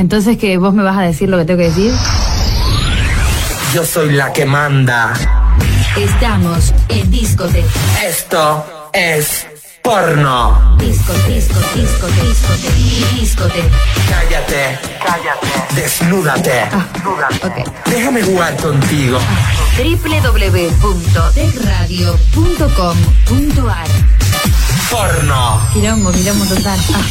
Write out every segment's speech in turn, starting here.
Entonces, que vos me vas a decir lo que tengo que decir? Yo soy la que manda. Estamos en Discote. Esto es porno. Disco, disco, disco, discote, discote. Cállate, cállate. Desnúdate. Ah, ok. Déjame jugar contigo. www.tecradio.com.ar Porno. Quilombo, quilombo total. Ah.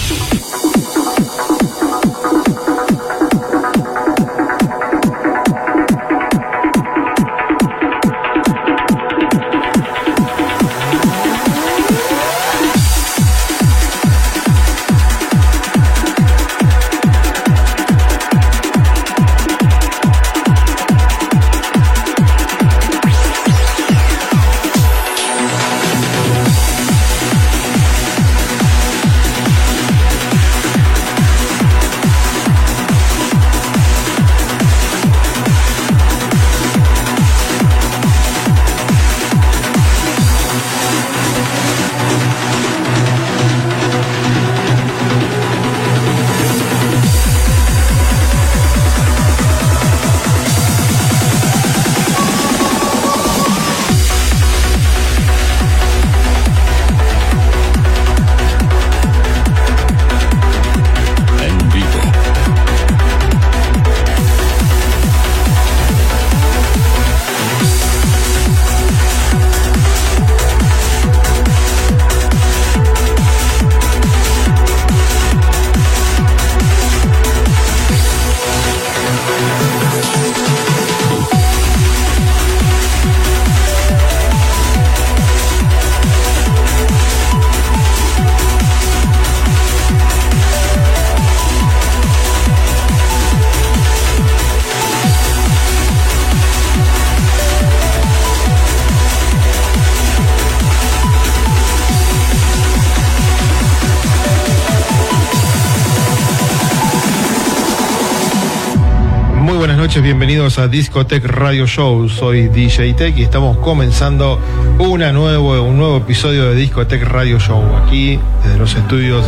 Bienvenidos a Discotech Radio Show. Soy DJ Tech y estamos comenzando una nuevo, un nuevo episodio de Discotech Radio Show. Aquí, desde los estudios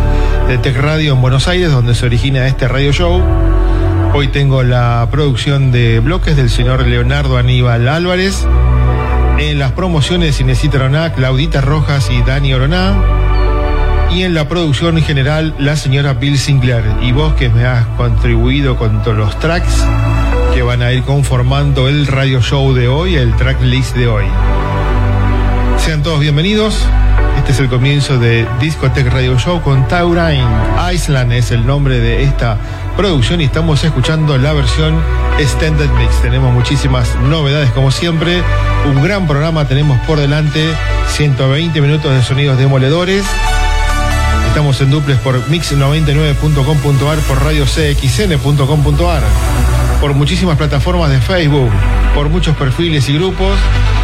de Tech Radio en Buenos Aires, donde se origina este radio show. Hoy tengo la producción de bloques del señor Leonardo Aníbal Álvarez. En las promociones Cinecita Roná, Claudita Rojas y Dani Oroná. Y en la producción en general, la señora Bill Sinclair. Y vos que me has contribuido con todos los tracks van a ir conformando el radio show de hoy, el track list de hoy. Sean todos bienvenidos. Este es el comienzo de Discotech Radio Show con Taurine. Island es el nombre de esta producción y estamos escuchando la versión Extended Mix. Tenemos muchísimas novedades como siempre. Un gran programa tenemos por delante. 120 minutos de sonidos demoledores. Estamos en duples por mix99.com.ar, por radiocxn.com.ar, por muchísimas plataformas de Facebook, por muchos perfiles y grupos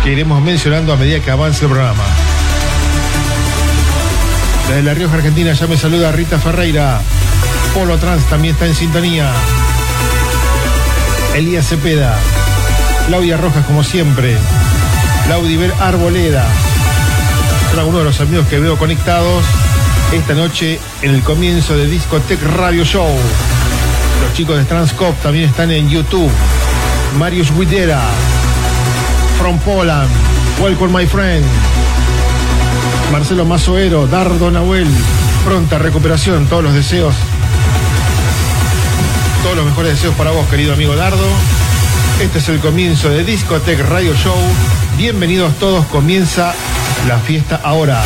que iremos mencionando a medida que avance el programa. Desde La Rioja, Argentina, ya me saluda Rita Ferreira. Polo Trans también está en sintonía. Elías Cepeda. Claudia Rojas, como siempre. Laudiver Arboleda. Son algunos de los amigos que veo conectados esta noche en el comienzo de Discotech Radio Show. Los chicos de Transcop también están en YouTube. Marius Widera, From Poland, Welcome My Friend. Marcelo Mazoero, Dardo Nahuel, pronta recuperación, todos los deseos. Todos los mejores deseos para vos, querido amigo Dardo. Este es el comienzo de Discotech Radio Show. Bienvenidos todos, comienza la fiesta ahora.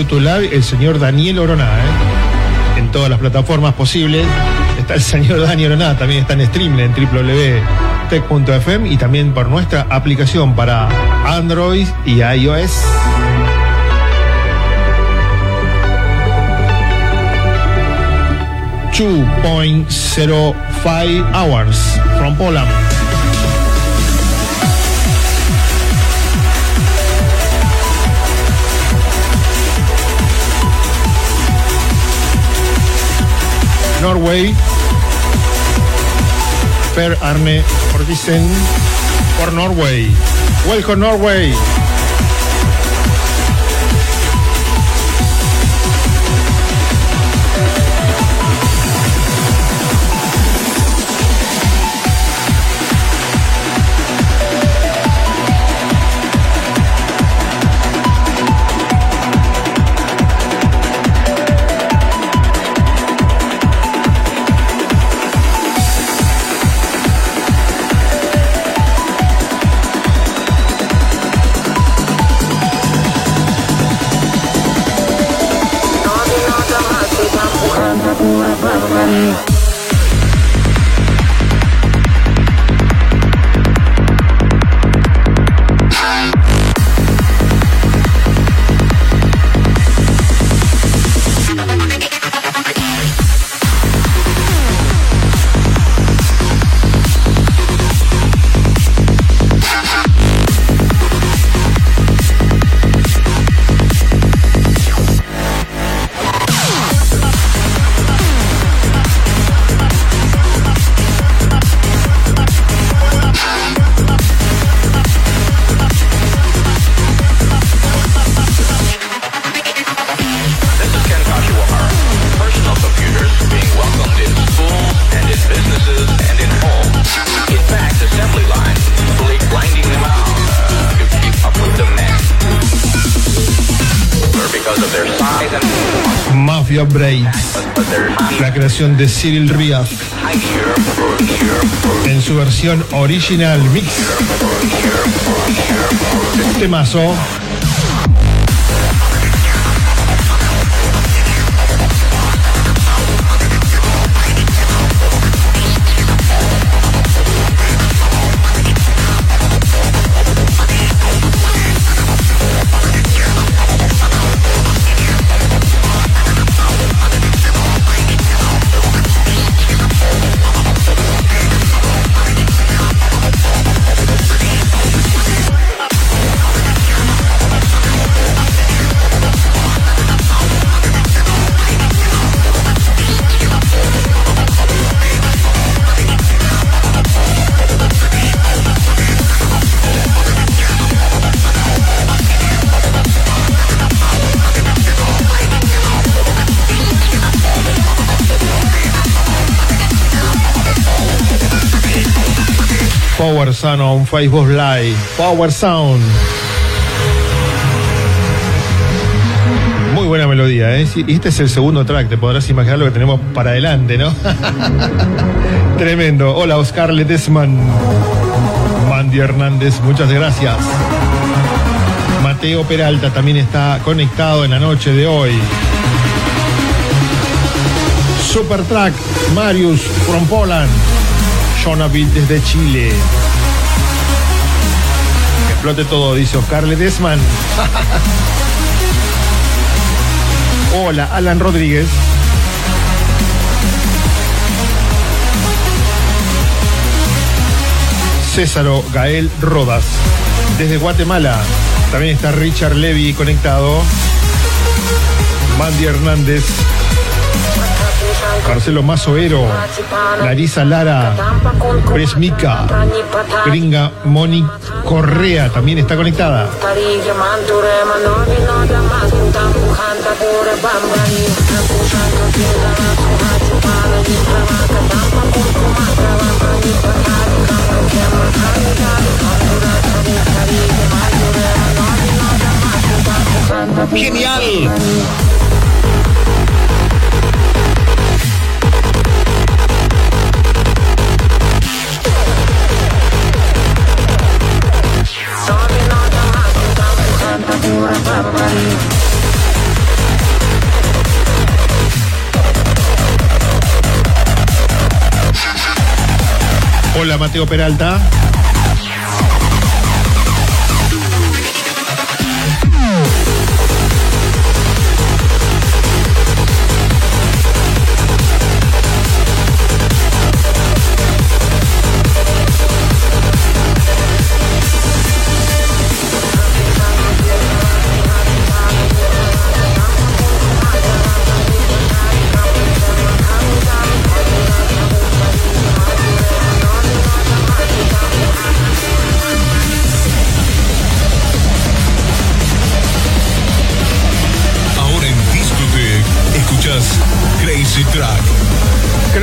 YouTube Live el señor Daniel Oroná, ¿eh? en todas las plataformas posibles. Está el señor Daniel Oroná, también está en stream en www.tech.fm y también por nuestra aplicación para Android y iOS. Two point zero five hours from Poland. Norway. Per Arne Ordisen for Norway. Welcome Norway. La creación de Cyril year en su versión original mix. Temazo. Sound on Facebook Live. Power Sound. Muy buena melodía, ¿eh? Este es el segundo track, te podrás imaginar lo que tenemos para adelante, ¿no? Tremendo. Hola, Oscar Ledesman. Mandy Hernández, muchas gracias. Mateo Peralta también está conectado en la noche de hoy. Super Track, Marius from Poland. Jonaville desde Chile. Explote todo, dice Oscar Ledesman. Hola, Alan Rodríguez. Césaro Gael Rodas. Desde Guatemala. También está Richard Levy conectado. Mandy Hernández. Marcelo Mazoero, Larisa Lara, Presmica, Gringa Moni Correa también está conectada. ¡Genial! Hola Mateo Peralta.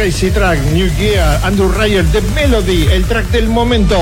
Crazy Track, New Gear, Andrew Ryer, The Melody, el track del momento.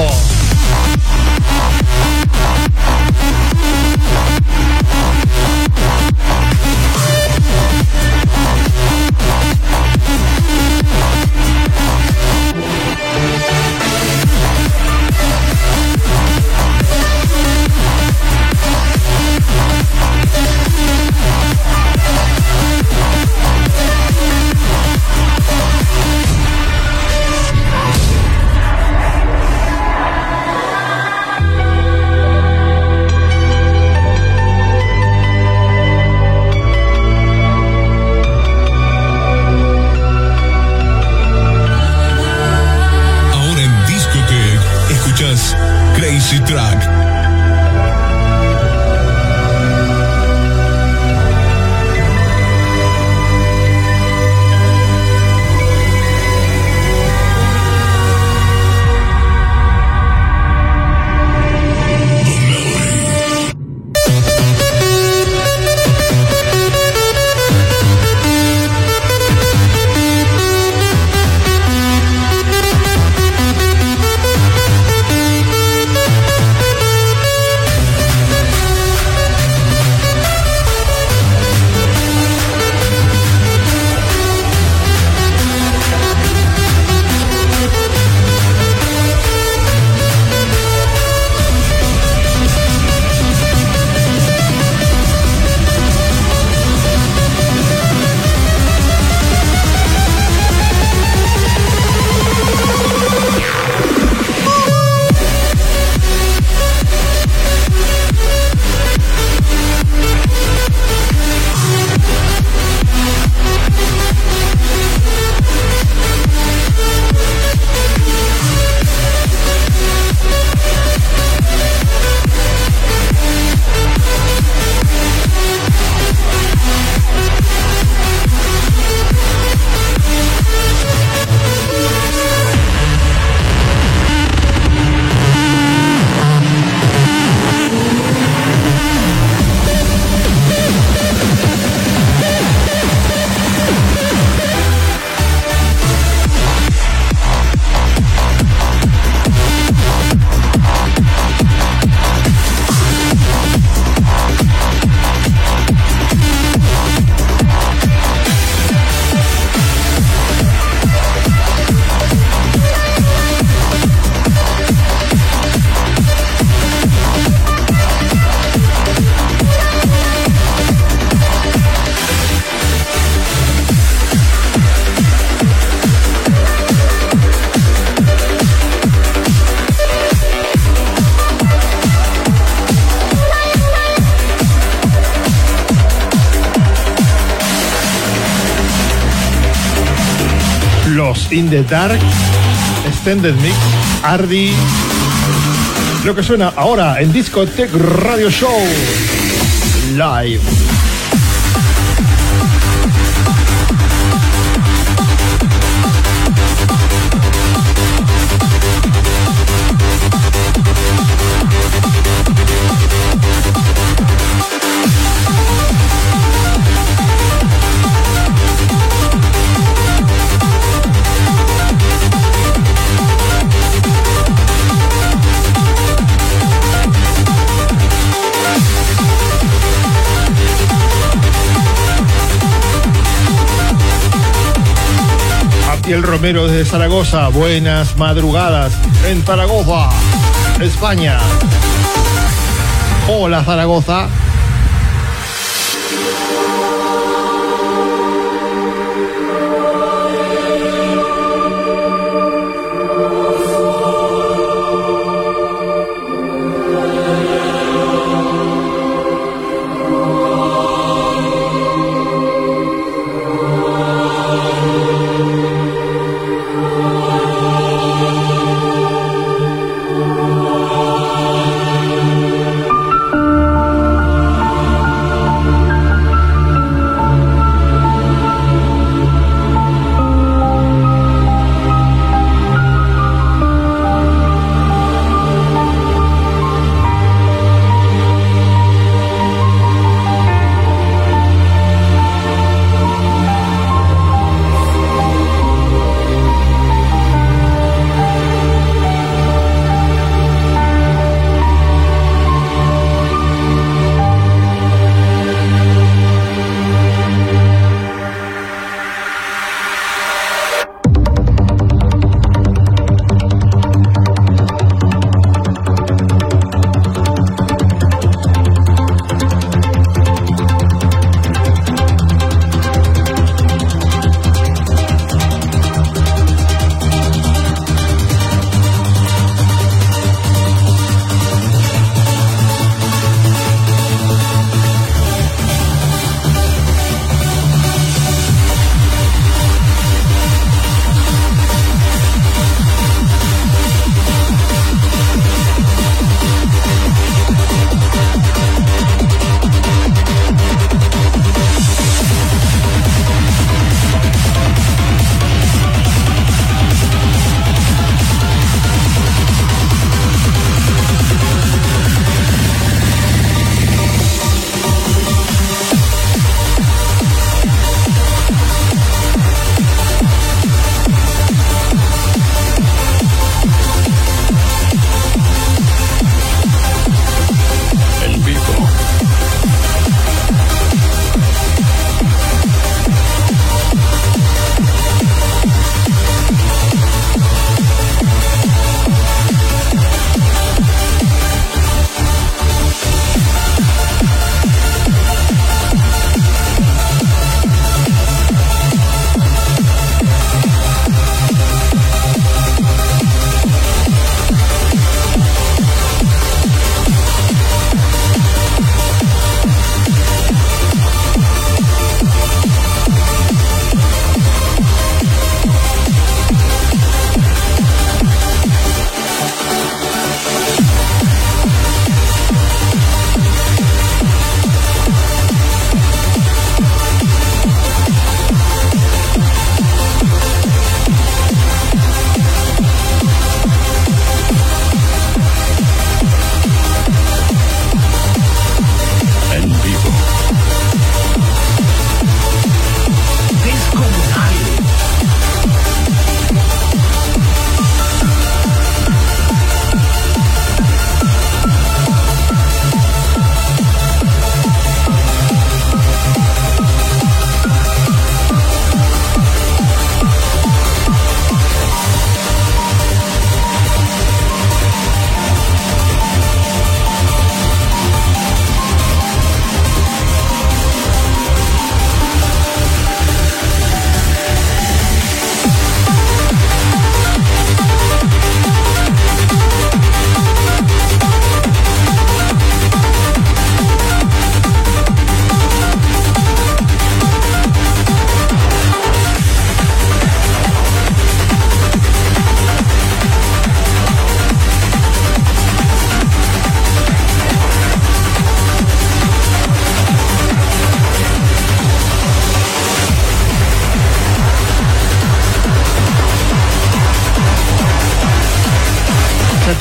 Dark, Extended Mix, Ardi. Lo que suena ahora en Discotech Radio Show Live. Desde Zaragoza. Buenas madrugadas en Zaragoza, España. Hola Zaragoza.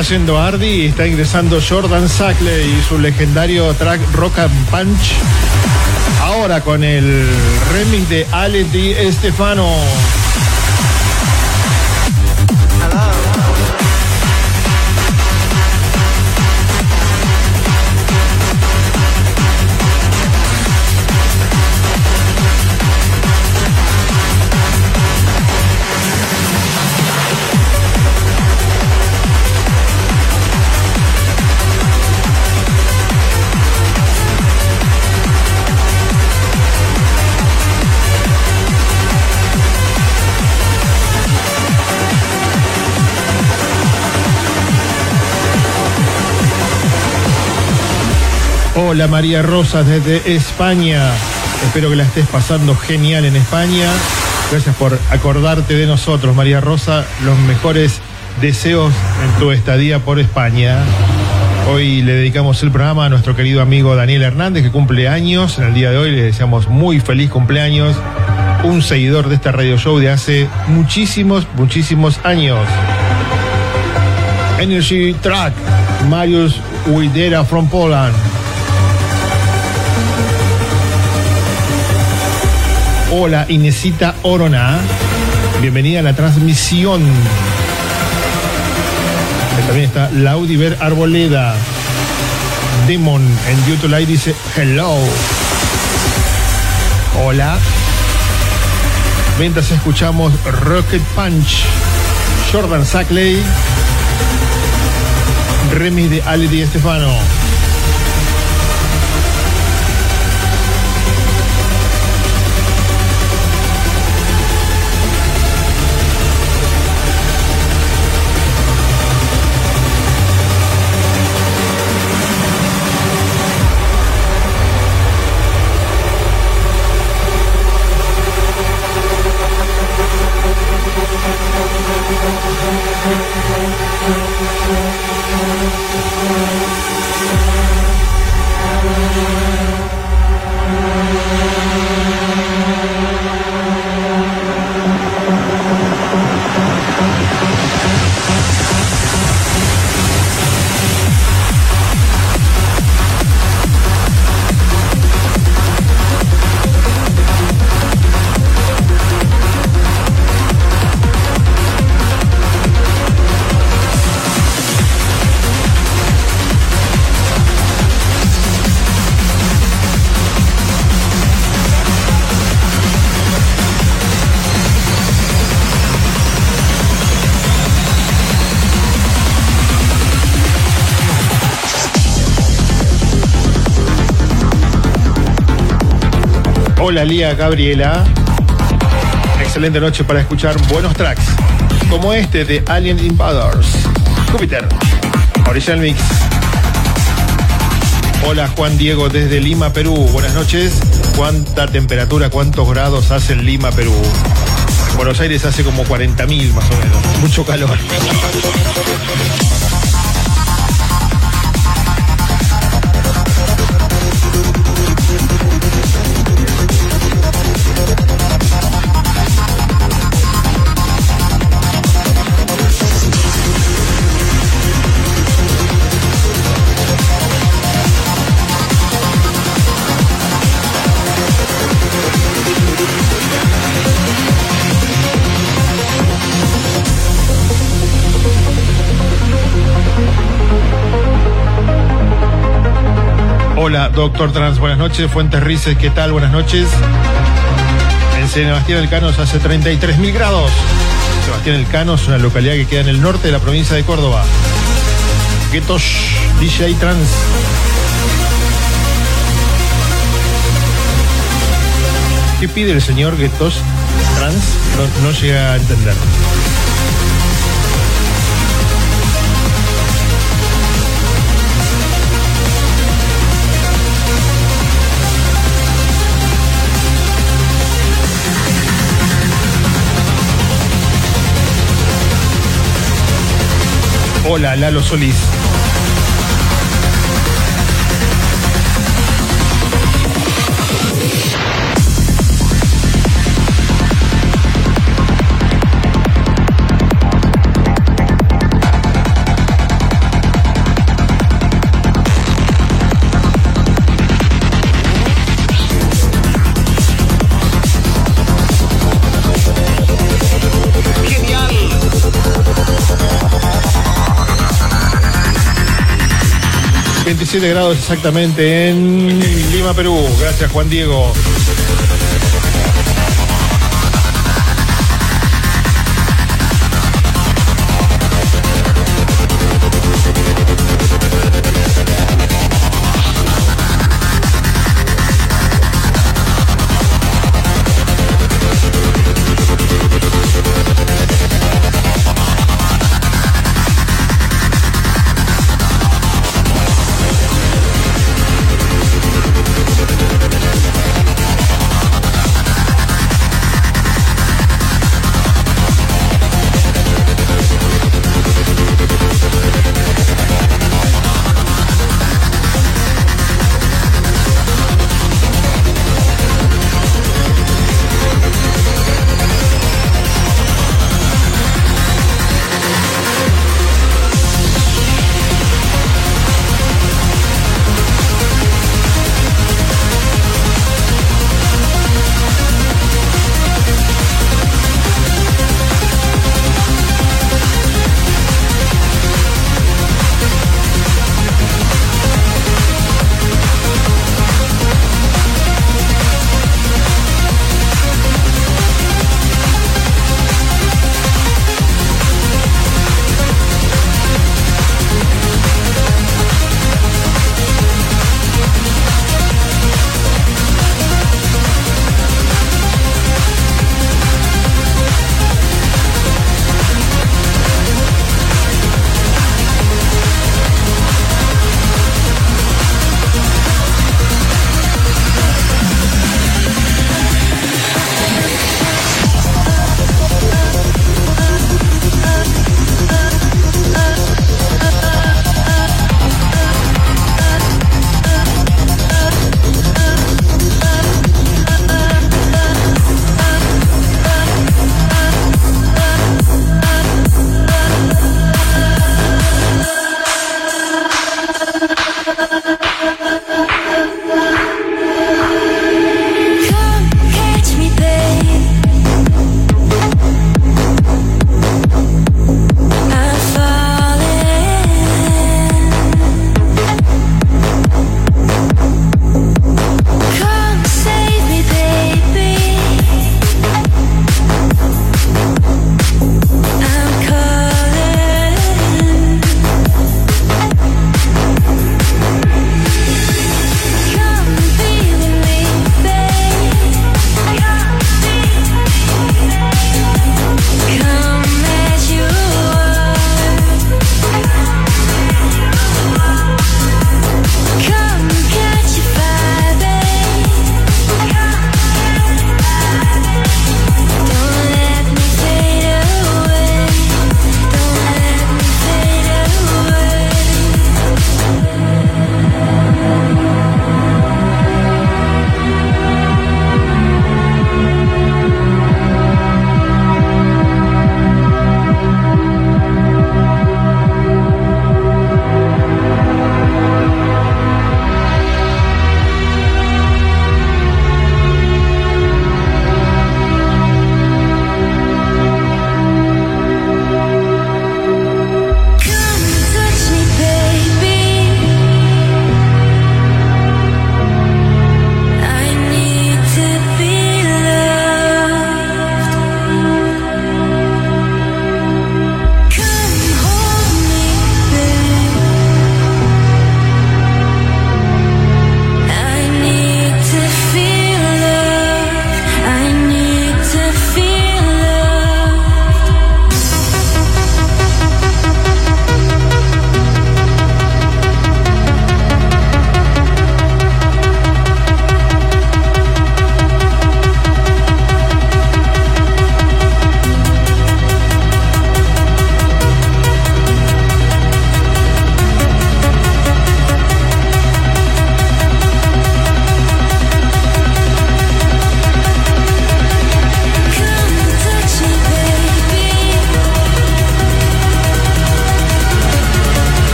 Está yendo Ardi y está ingresando Jordan Sackley y su legendario track Rock and Punch. Ahora con el remix de Ale Di Estefano. Hola María Rosa desde España. Espero que la estés pasando genial en España. Gracias por acordarte de nosotros, María Rosa. Los mejores deseos en tu estadía por España. Hoy le dedicamos el programa a nuestro querido amigo Daniel Hernández, que cumple años. En el día de hoy le deseamos muy feliz cumpleaños. Un seguidor de este radio show de hace muchísimos, muchísimos años. Energy Track, Marius Widera from Poland. Hola Inesita Orona, bienvenida a la transmisión. También está Laudiver Arboleda. Demon en YouTube Live dice hello. Hola. Mientras escuchamos Rocket Punch, Jordan Sackley, remix de Ali Di Estefano. Hola Lía Gabriela. Excelente noche para escuchar buenos tracks, como este de Alien Invaders. Júpiter, Original Mix. Hola Juan Diego desde Lima, Perú. Buenas noches. ¿Cuánta temperatura, cuántos grados hace en Lima, Perú? En Buenos Aires hace como 40.000 más o menos. Mucho calor. Doctor Trans, buenas noches. Fuentes Rices, ¿qué tal? Buenas noches. En Sebastián del Cano hace 33.000 grados. Sebastián del Cano es una localidad que queda en el norte de la provincia de Córdoba. Guetos DJ Trans. ¿Qué pide el señor Guetos Trans? No llega a entender. Hola, Lalo Solís. 27 grados exactamente en Lima, Perú. Gracias, Juan Diego.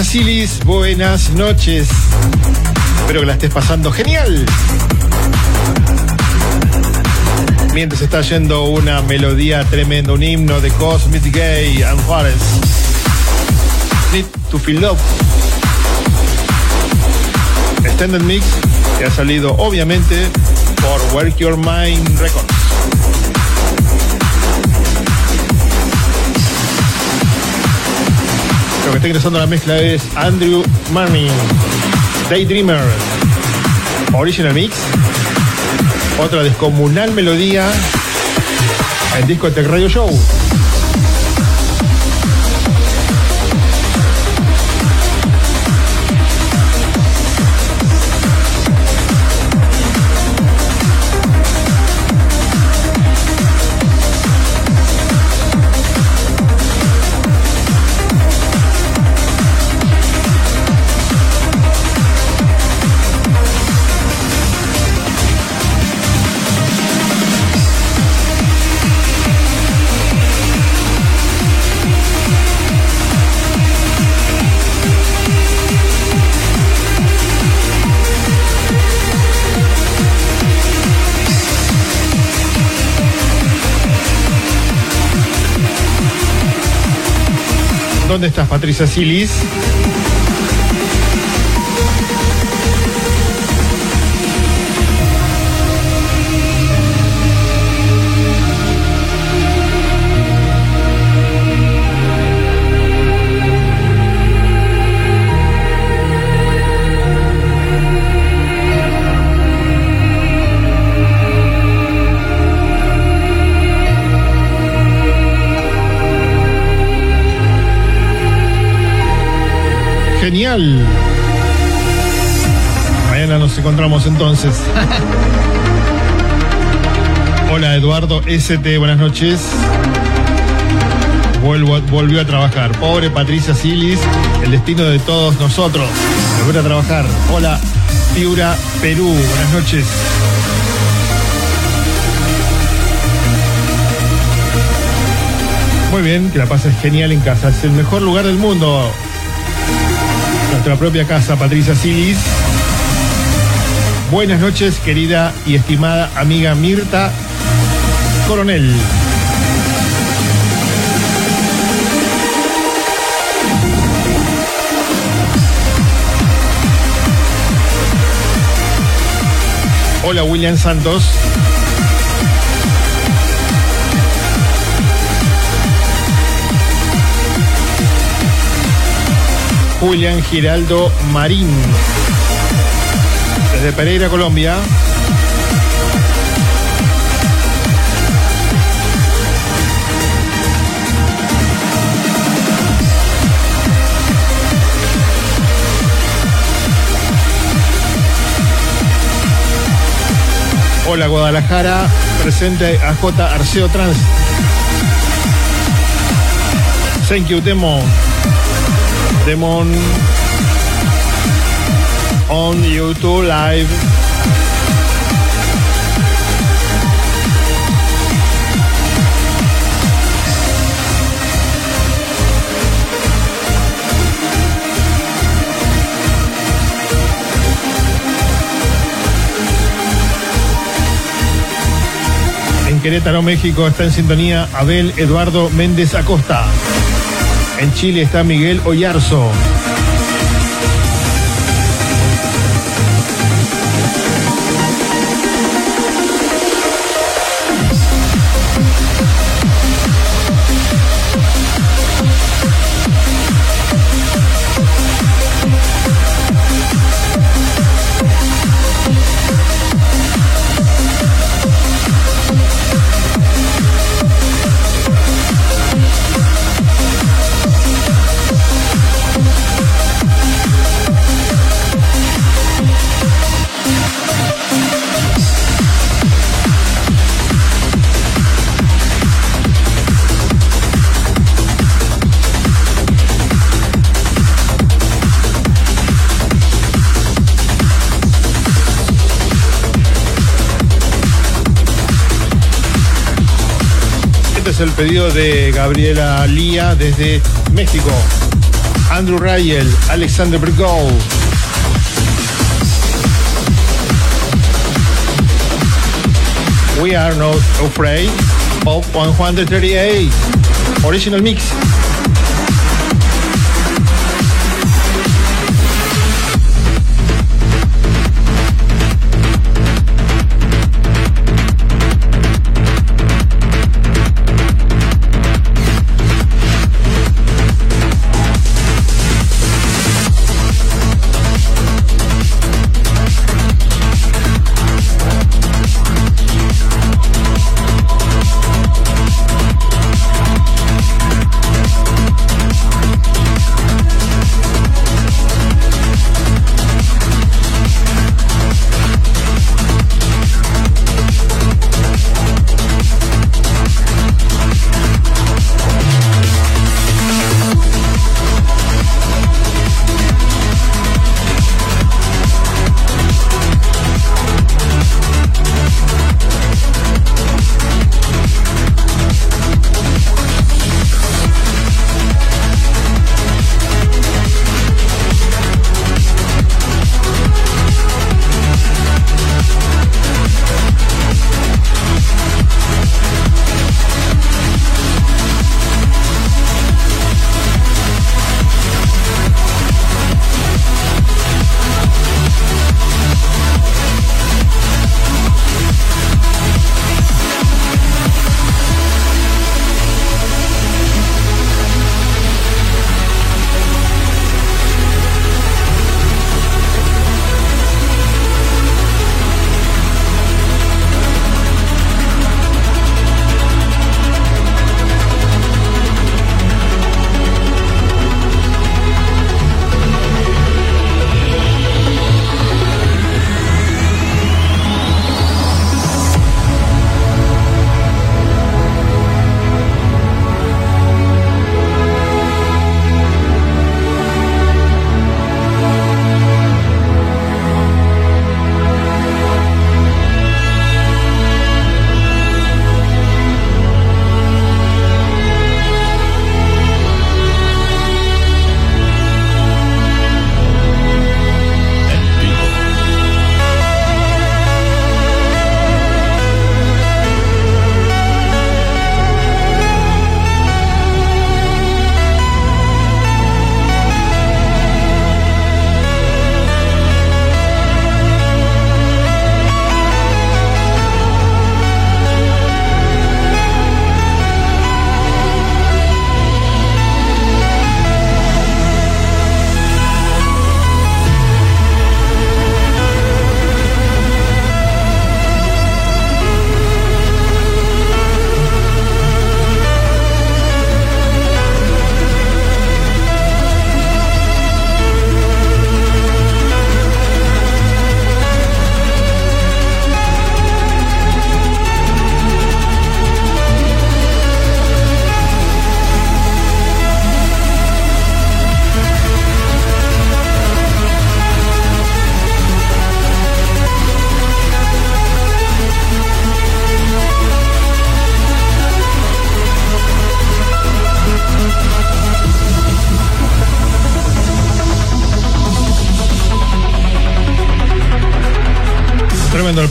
Patricia Silis, buenas noches. Espero que la estés pasando genial. Mientras está yendo una melodía tremenda, un himno de Cosmic Gay and Juárez. Need to feel love. Extended Mix que ha salido obviamente por Work Your Mind Records. Lo que está ingresando a la mezcla es Andrew Manning, Daydreamer, Original Mix, otra descomunal melodía en Disco Tech Radio Show. ¿Dónde estás, Patricia Silis? Genial. Mañana nos encontramos entonces. Hola Eduardo ST, buenas noches. Vuelvo, volvió a trabajar. Pobre Patricia Silis, el destino de todos nosotros. Volver a trabajar. Hola Piura, Perú, buenas noches. Muy bien, que la pases genial en casa. Es el mejor lugar del mundo. Nuestra propia casa, Patricia Silis. Buenas noches, querida y estimada amiga Mirta Coronel. Hola, William Santos. Julián Giraldo Marín. Desde Pereira, Colombia. Hola Guadalajara, presente a J. Arceo Trans. Thank you, Demo. Demon on YouTube Live. En Querétaro, México, está en sintonía Abel Eduardo Méndez Acosta. En Chile está Miguel Oyarzo. Pedido de Gabriela Lía desde México. Andrew Rayel, Alexander Bergou. We are not afraid of 138. Original mix.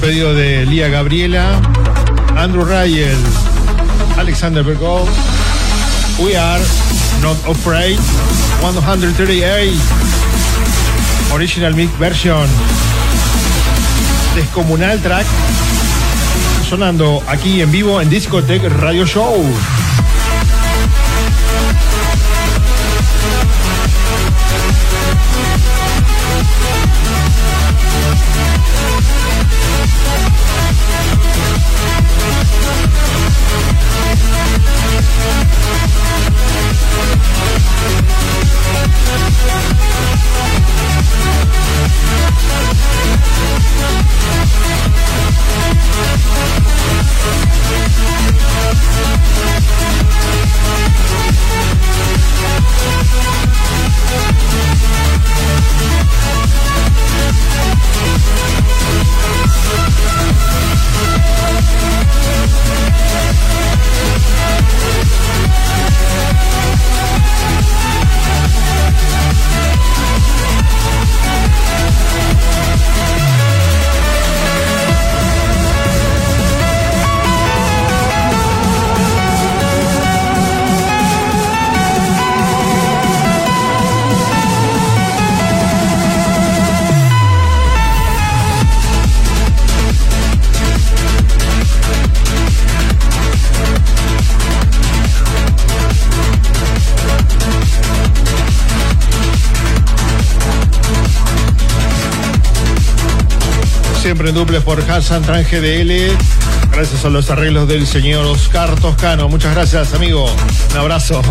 De Lía Gabriela, Andrew Rayel, Alexander Bergov. We are not afraid. 138. Original mix version. Descomunal track. Sonando aquí en vivo en Discotech Radio Show. Duples por Hassan Tran GDL. Gracias a los arreglos del señor Oscar Toscano. Muchas gracias, amigo. Un abrazo.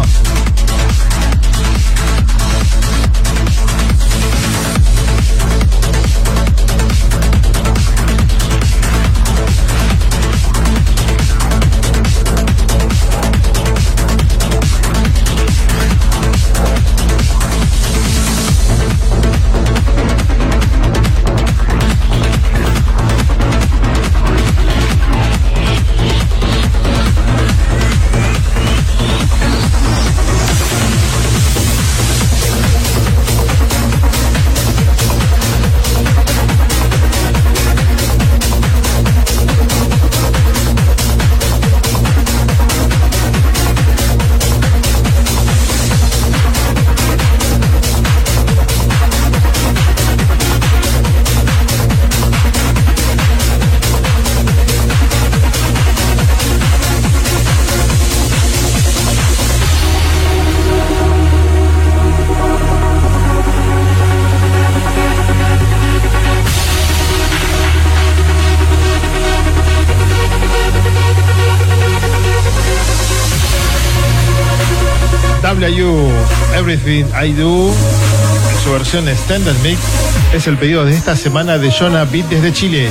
Everything I Do, su versión Extended Mix, es el pedido de esta semana de Jonah Beat desde Chile.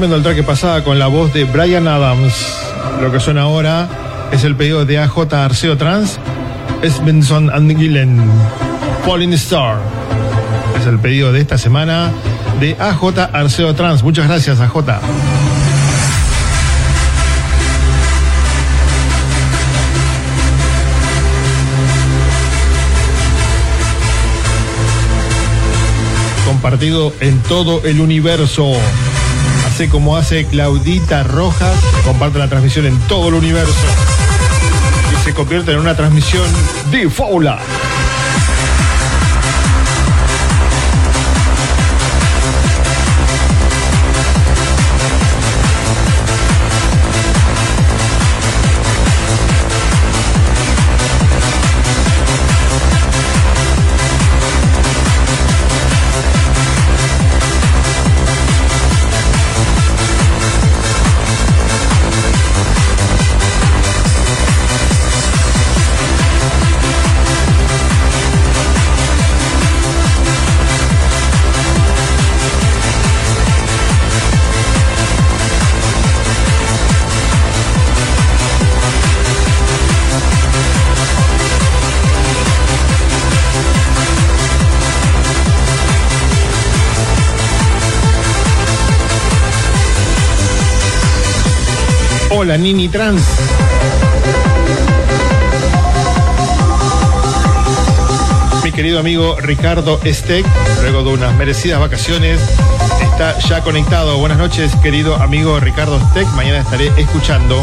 Tremendo el track que pasaba con la voz de Brian Adams. Lo que suena ahora es el pedido de AJ Arceo Trans, Esbenson and Gillen, Falling Star. Es el pedido de esta semana de AJ Arceo Trans. Muchas gracias, AJ. Compartido en todo el universo. Como hace Claudita Rojas, comparte la transmisión en todo el universo. Y se convierte en una transmisión de Hola, Nini Trans. Mi querido amigo Ricardo Steck, luego de unas merecidas vacaciones, está ya conectado. Buenas noches, querido amigo Ricardo Steck. Mañana estaré escuchando.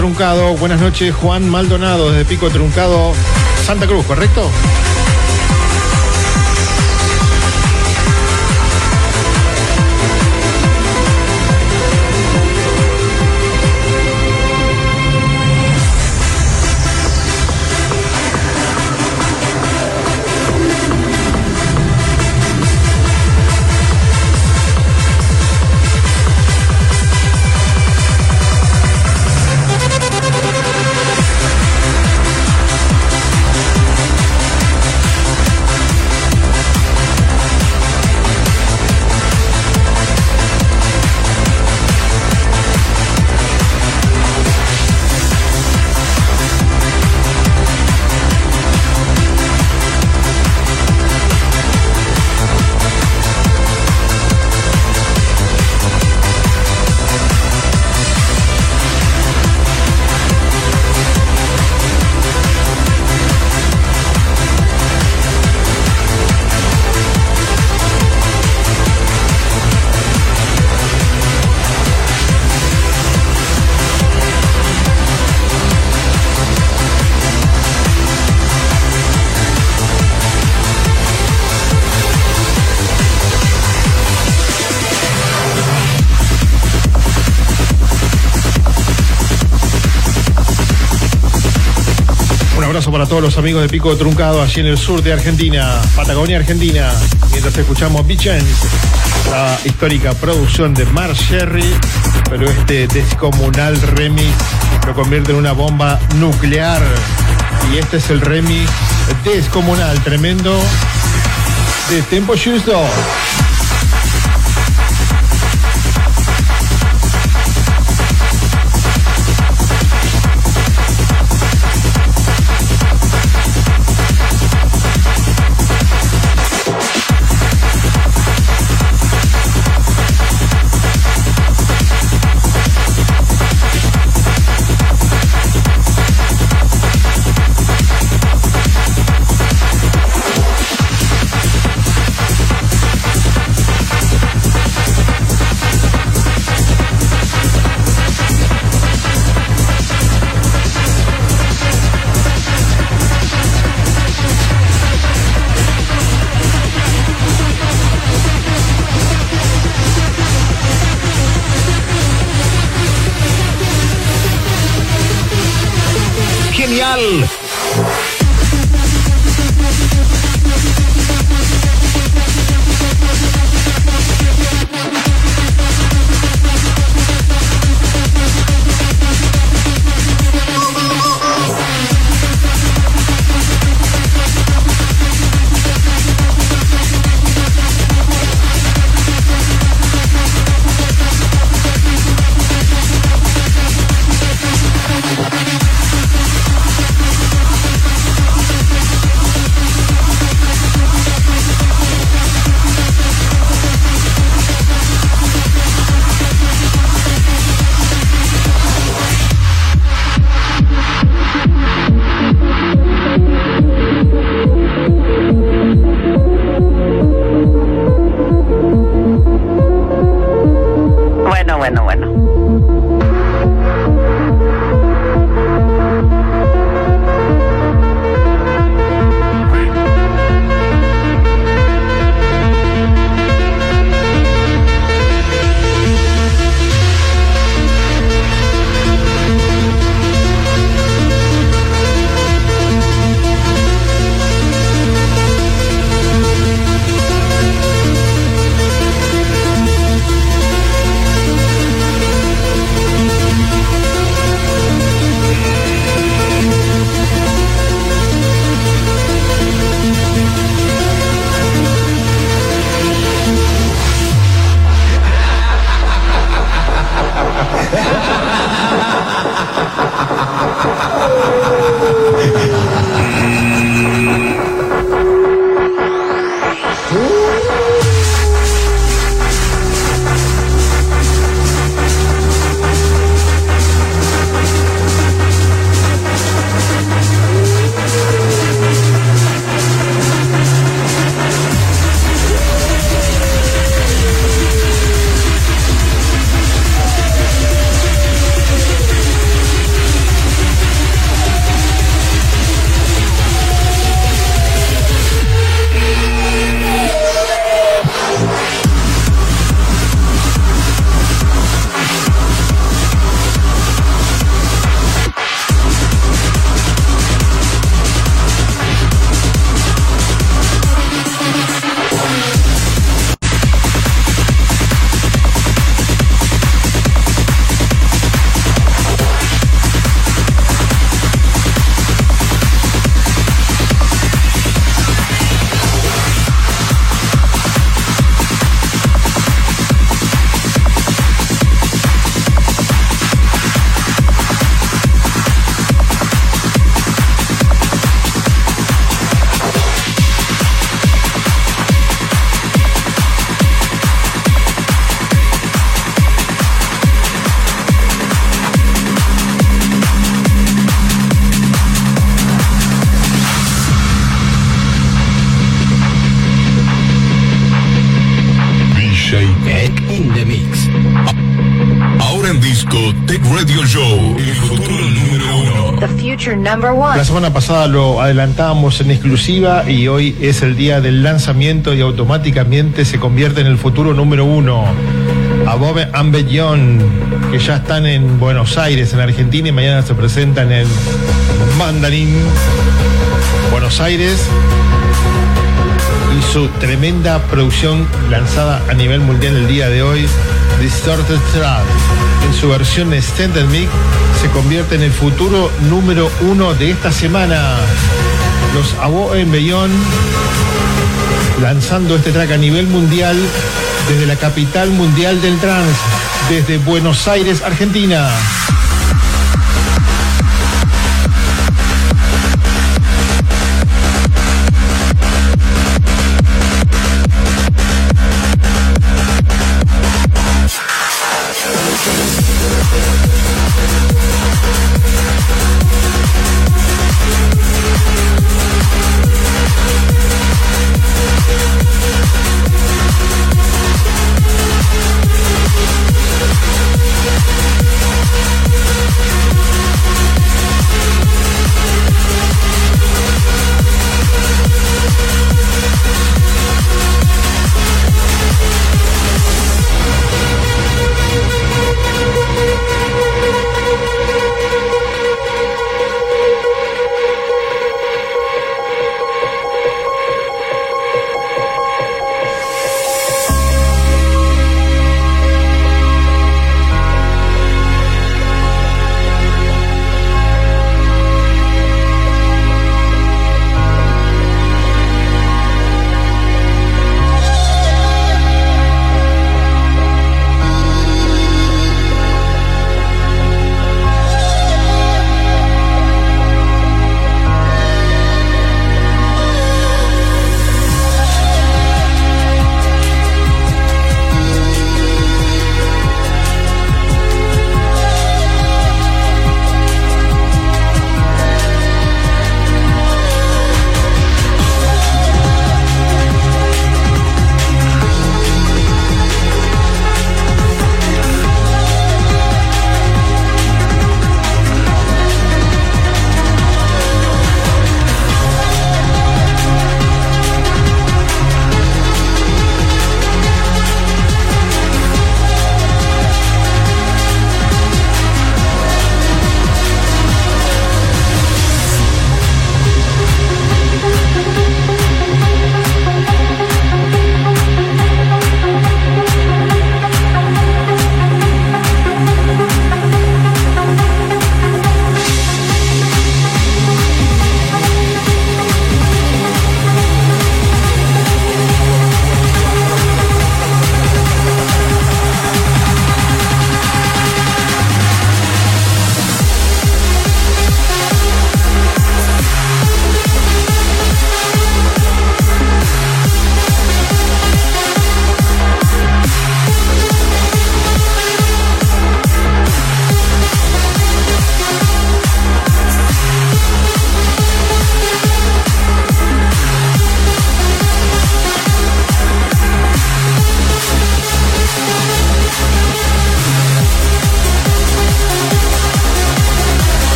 Truncado, buenas noches, Juan Maldonado desde Pico Truncado, Santa Cruz, ¿correcto? Abrazo para todos los amigos de Pico Truncado, allí en el sur de Argentina, Patagonia, Argentina. Mientras escuchamos Bichens, la histórica producción de Mar Sherry, pero este descomunal remix lo convierte en una bomba nuclear. Y este es el remix descomunal, tremendo, de Tempo Justo. La semana pasada lo adelantábamos en exclusiva y hoy es el día del lanzamiento y automáticamente se convierte en el futuro número uno. Above and Beyond, que ya están en Buenos Aires, en Argentina, y mañana se presentan en Mandarín, Buenos Aires. Y su tremenda producción lanzada a nivel mundial el día de hoy, Distorted Trap, en su versión Extended Mix, se convierte en el futuro número uno de esta semana. Los Above and Beyond lanzando este track a nivel mundial desde la capital mundial del trance, desde Buenos Aires, Argentina.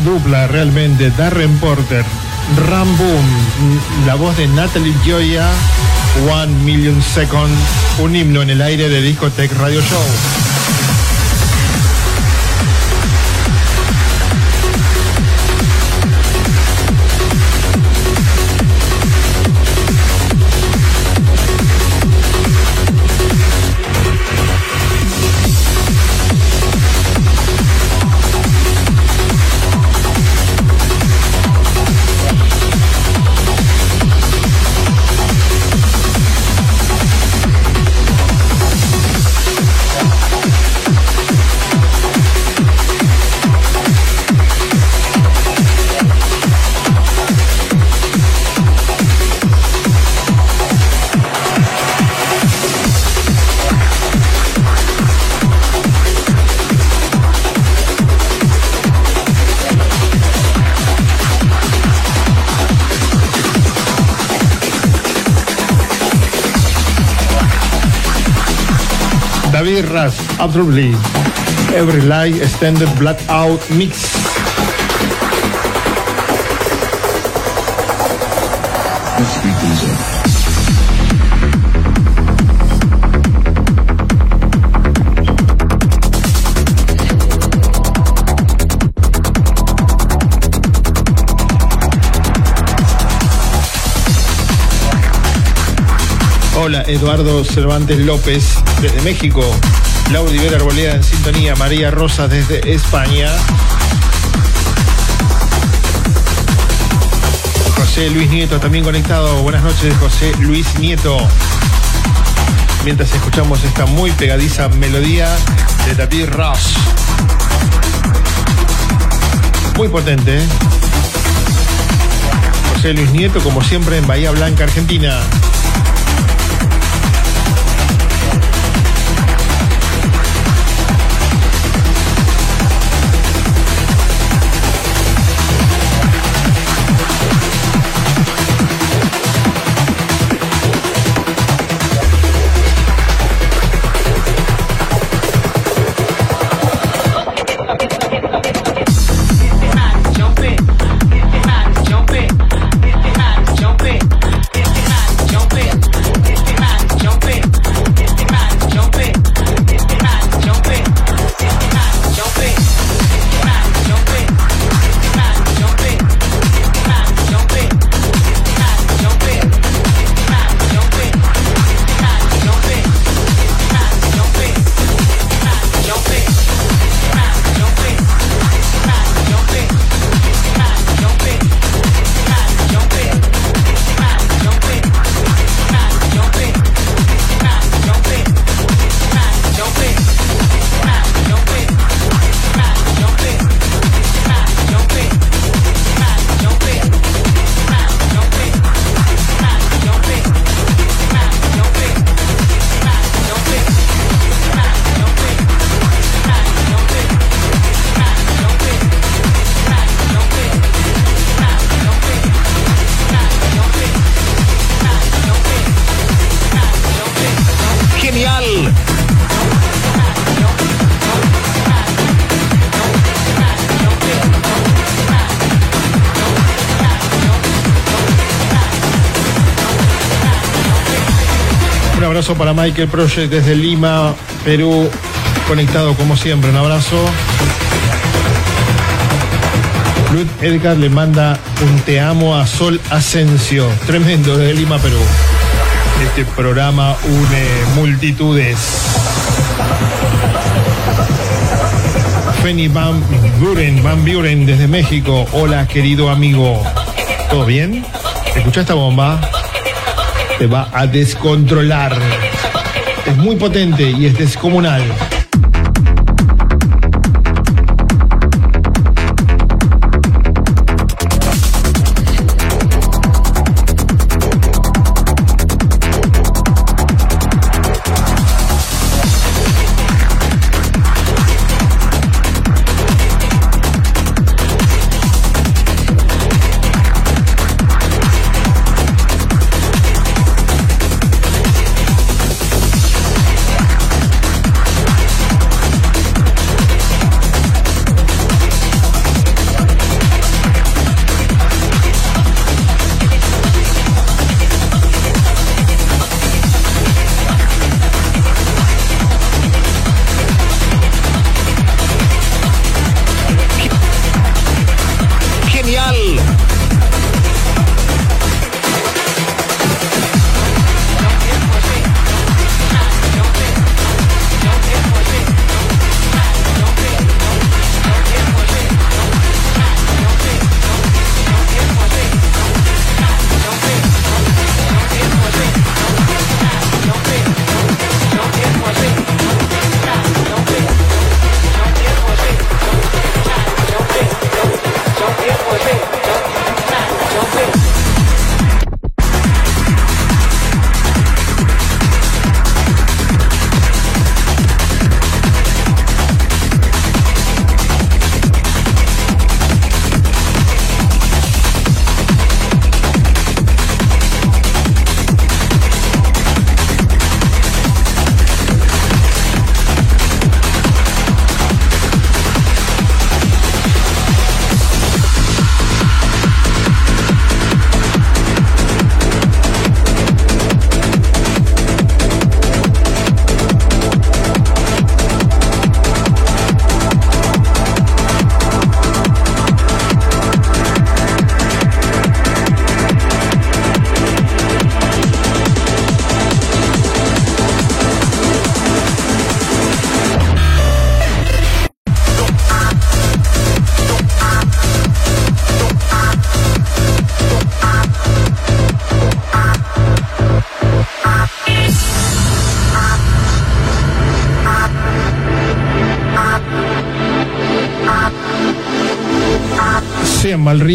Dupla realmente. Darren Porter, Ram Boom, la voz de Natalie Gioia, One Million Second, un himno en el aire de Discotech Radio Show. Ras, Absolutely. Every Light Extended Blackout Mix. Hola, Eduardo Cervantes López desde México. Laura Rivera Arboleda en sintonía. María Rosa desde España. José Luis Nieto también conectado. Buenas noches, José Luis Nieto. Mientras escuchamos esta muy pegadiza melodía de David Ross. Muy potente. ¿eh? José Luis Nieto, como siempre, en Bahía Blanca, Argentina. Para Michael Project desde Lima, Perú, conectado como siempre. Un abrazo. Lud Edgar le manda un te amo a Sol Asensio, tremendo desde Lima, Perú. Este programa une multitudes. Feni Van Buren, Van Buren desde México. Hola, querido amigo. ¿Todo bien? ¿Escucha esta bomba? Te va a descontrolar. Es muy potente y es descomunal.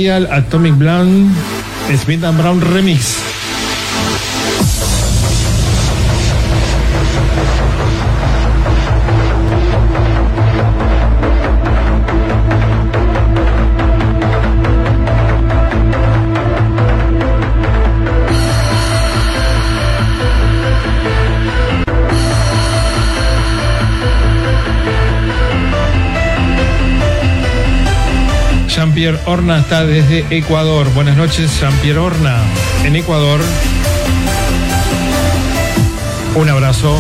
Atomic Blonde, Smith and Brown Remix. Jean-Pierre Horna está desde Ecuador. Buenas noches, Jean-Pierre Horna, en Ecuador. Un abrazo.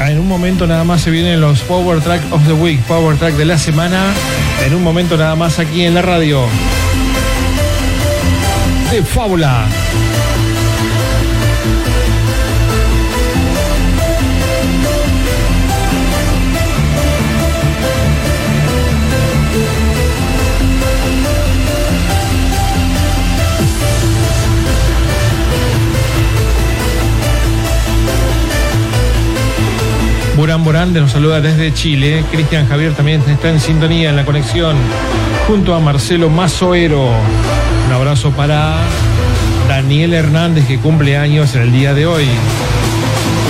Ah, En un momento nada más se vienen los Power Track of the Week, Power Track de la semana. En un momento nada más aquí en la radio. De Fábula. Burán Burán nos saluda desde Chile. Cristian Javier también está en sintonía en la conexión junto a Marcelo Mazoero. Un abrazo para Daniel Hernández que cumple años en el día de hoy.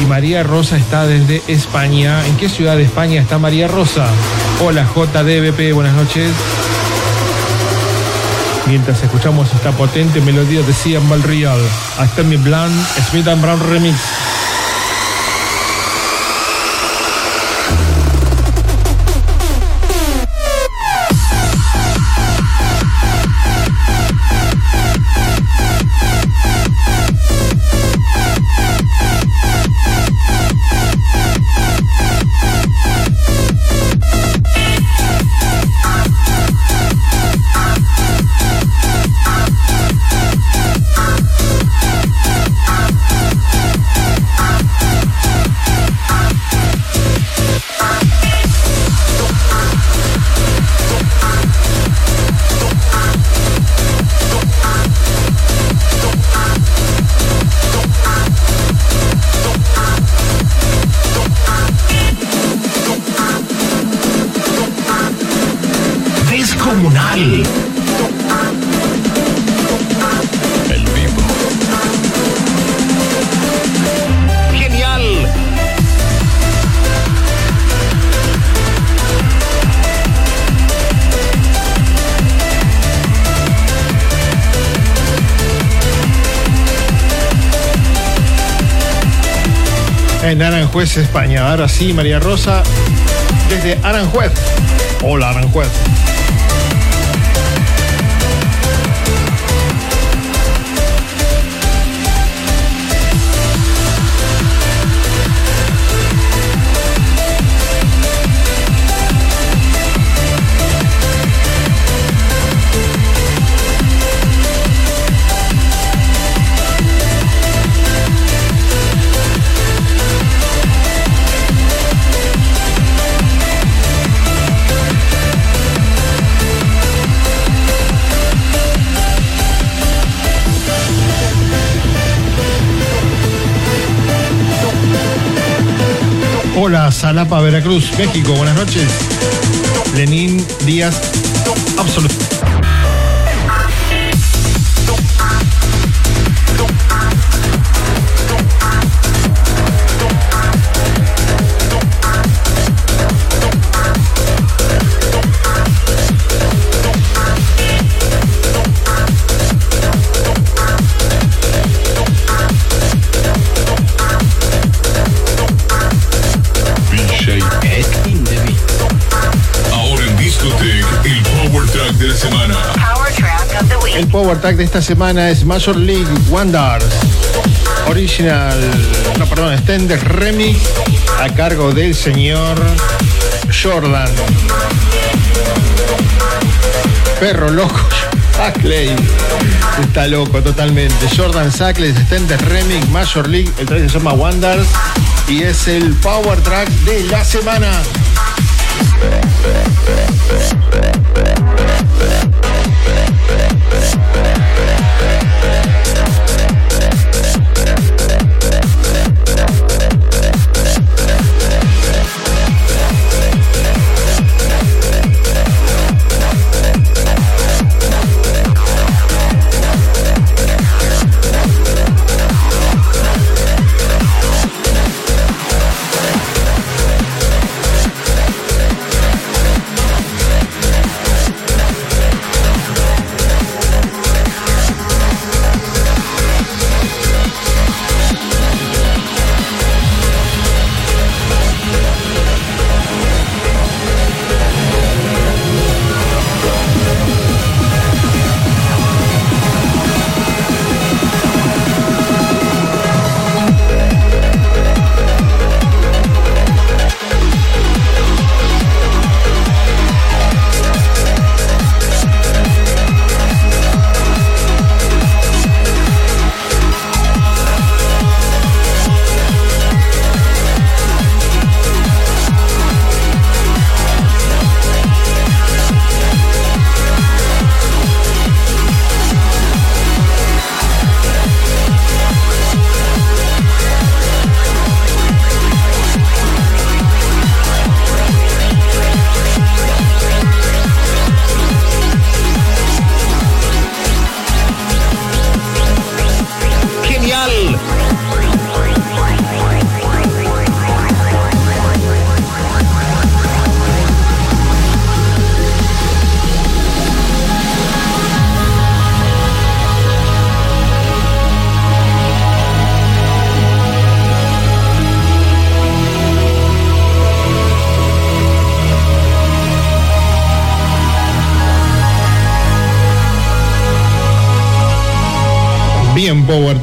Y María Rosa está desde España. ¿En qué ciudad de España está María Rosa? Hola JDBP, buenas noches. Mientras escuchamos esta potente melodía de Cian Valreal, hasta mi Blanc, Smith and Brown Remix. España. Ahora sí, María Rosa, desde Aranjuez. Hola, Aranjuez. Hola, Salapa, Veracruz, México. Buenas noches. Lenín Díaz, absoluto. Power Track de esta semana es Major League Wonders. Original, no, perdón, Extended Remix a cargo del señor Jordan. Perro loco, Sackley. Está loco totalmente. Jordan Sackley, Extended Remix, Major League. El track se llama Wonders y es el Power Track de la semana.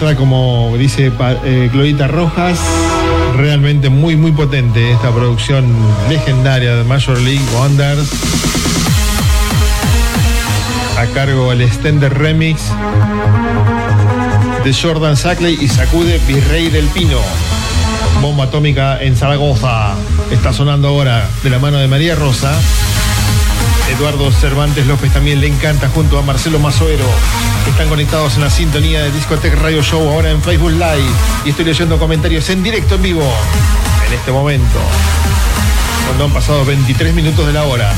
Track como dice eh, Glorita Rojas. Realmente muy muy potente esta producción legendaria de Major League Wonders. A cargo el extender remix de Jordan Sackley y sacude Virrey del Pino. Bomba atómica en Zaragoza. Está sonando ahora de la mano de María Rosa. Eduardo Cervantes López también le encanta junto a Marcelo Mazoero. Están conectados en la sintonía de Discotech Radio Show ahora en Facebook Live. Y estoy leyendo comentarios en directo en vivo en este momento. Cuando han pasado 23 minutos de la hora.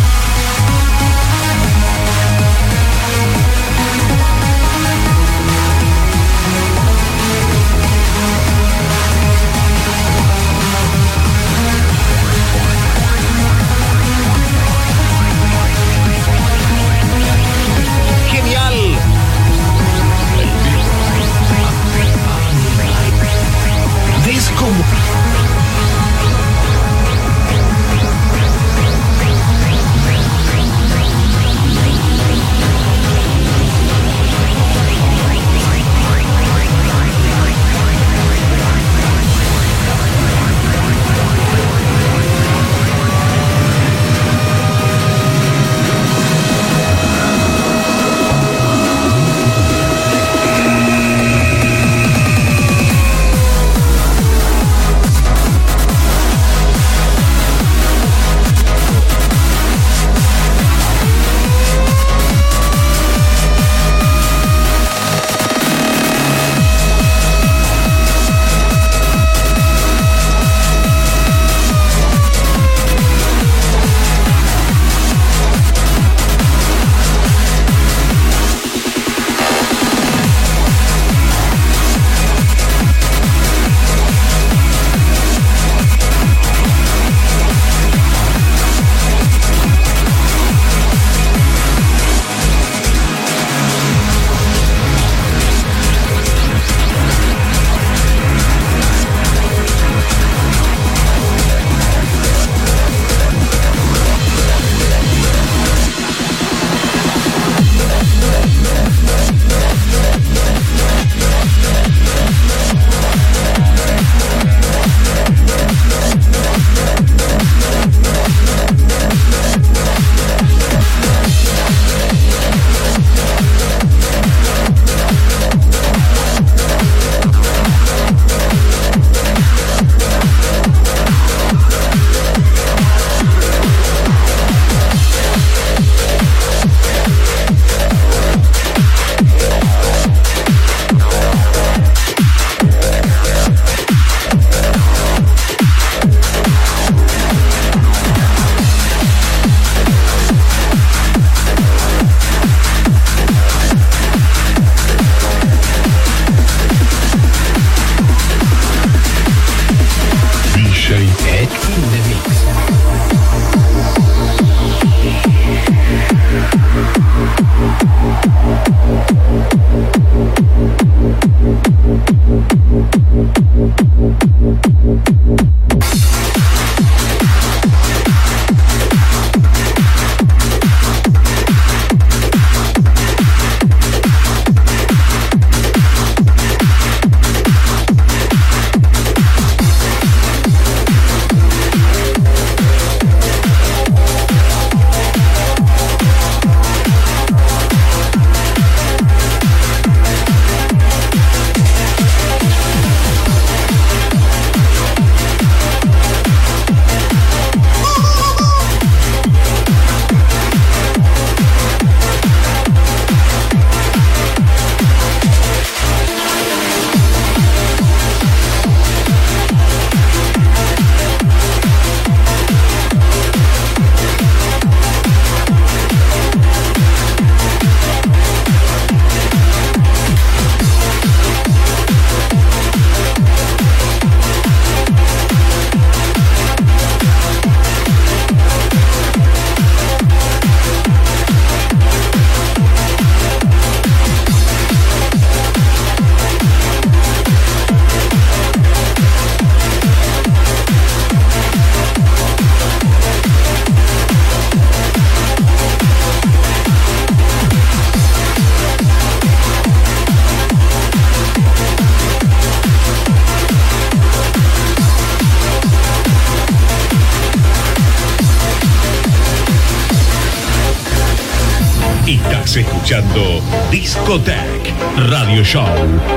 Discotech Radio Show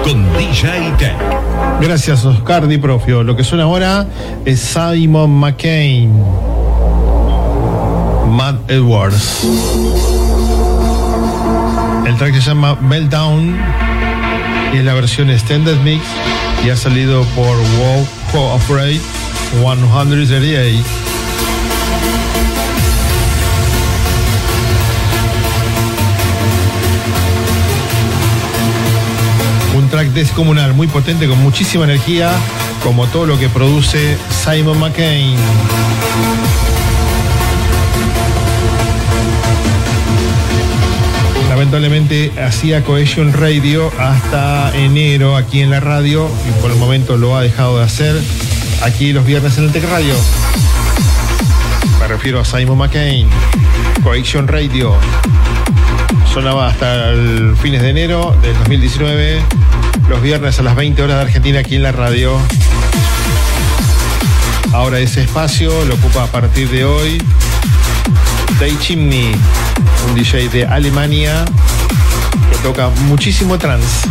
con DJ Tech. Gracias, Oscar Di Profio. Lo que suena ahora es Simon McCain. Matt Edwards. El track se llama Meltdown y es la versión Extended Mix y ha salido por Wow Afraid 138. Descomunal, muy potente, con muchísima energía, como todo lo que produce Simon McCain. Lamentablemente hacía Cohesion Radio hasta enero aquí en la radio y por el momento lo ha dejado de hacer aquí los viernes en el Tech Radio. Me refiero a Simon McCain, Cohesion Radio. Sonaba hasta el fines de enero del 2019, los viernes a las 20 horas de Argentina aquí en la radio. Ahora ese espacio lo ocupa a partir de hoy Day Chimney, un DJ de Alemania que toca muchísimo trance.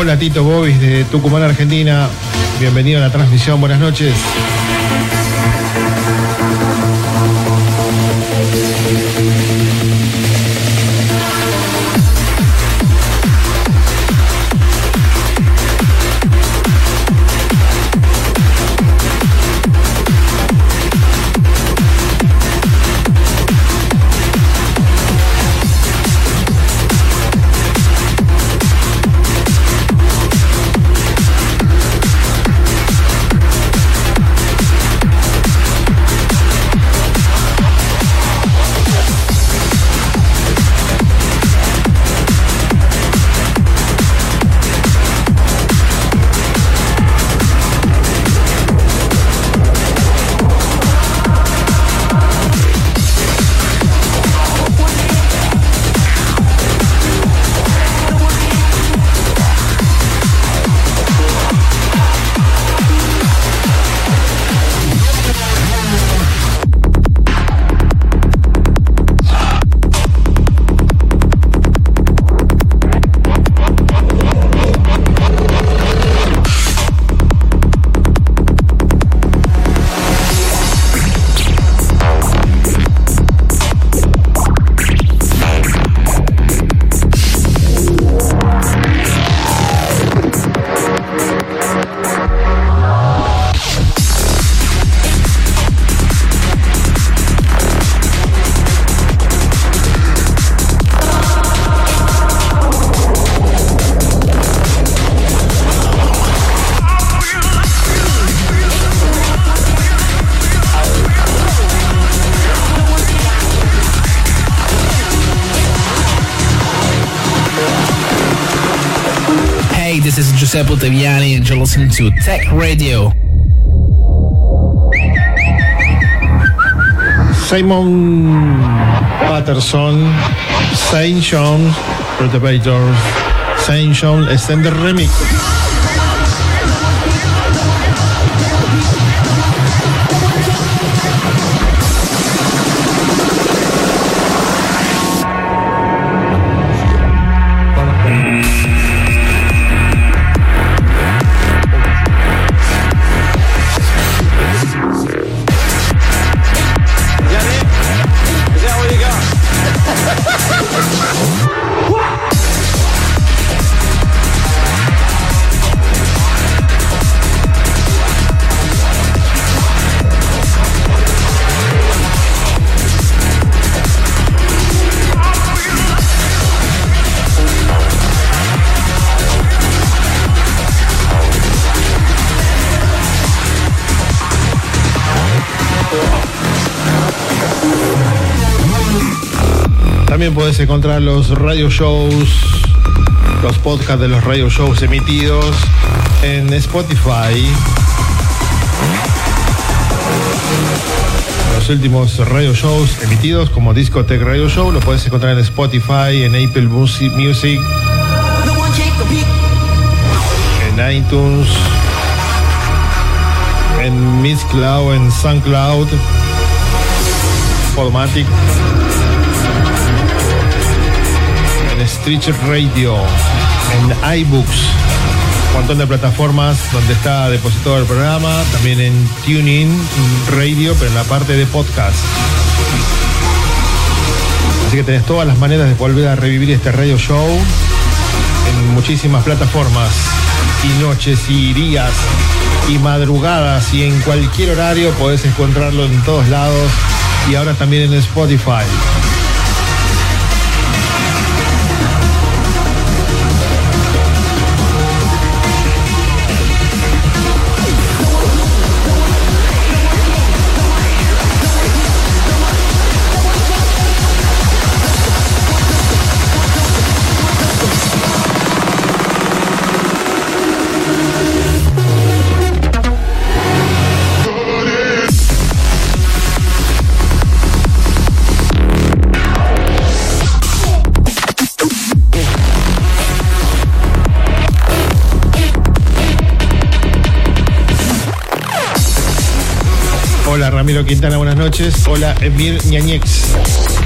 Hola Tito Bobis de Tucumán, Argentina. Bienvenido a la transmisión. Buenas noches. Giuseppe Ottaviani and you're listening to Tech Radio. Simon Patterson, Saint John's Perturbators, Saint John Extended Remix. Puedes encontrar los radio shows, los podcasts de los radio shows emitidos en Spotify. Los últimos radio shows emitidos como Discotech Radio Show lo puedes encontrar en Spotify, en Apple Musi- Music, en iTunes, en Mixcloud, en SoundCloud, Podomatic, Radio, en iBooks, un montón de plataformas donde está depositado el programa, también en Tuning Radio, pero en la parte de podcast. Así que tenés todas las maneras de volver a revivir este radio show en muchísimas plataformas y noches y días y madrugadas y en cualquier horario podés encontrarlo en todos lados y ahora también en Spotify. Ramiro Quintana, buenas noches. Hola Emir Ñañex.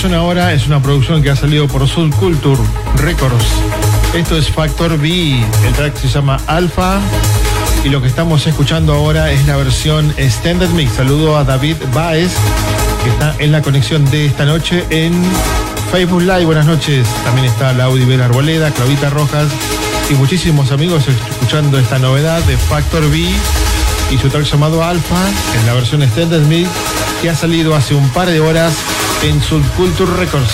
Suena ahora es una producción que ha salido por Soul Culture Records. Esto es Factor B, el track se llama Alpha y lo que estamos escuchando ahora es la versión Extended Mix. Saludo a David Baez, que está en la conexión de esta noche en Facebook Live. Buenas noches. También está Laudi Arboleda, Claudita Rojas y muchísimos amigos escuchando esta novedad de Factor B y su track llamado Alpha en la versión Extended Mix que ha salido hace un par de horas en Subculture Records.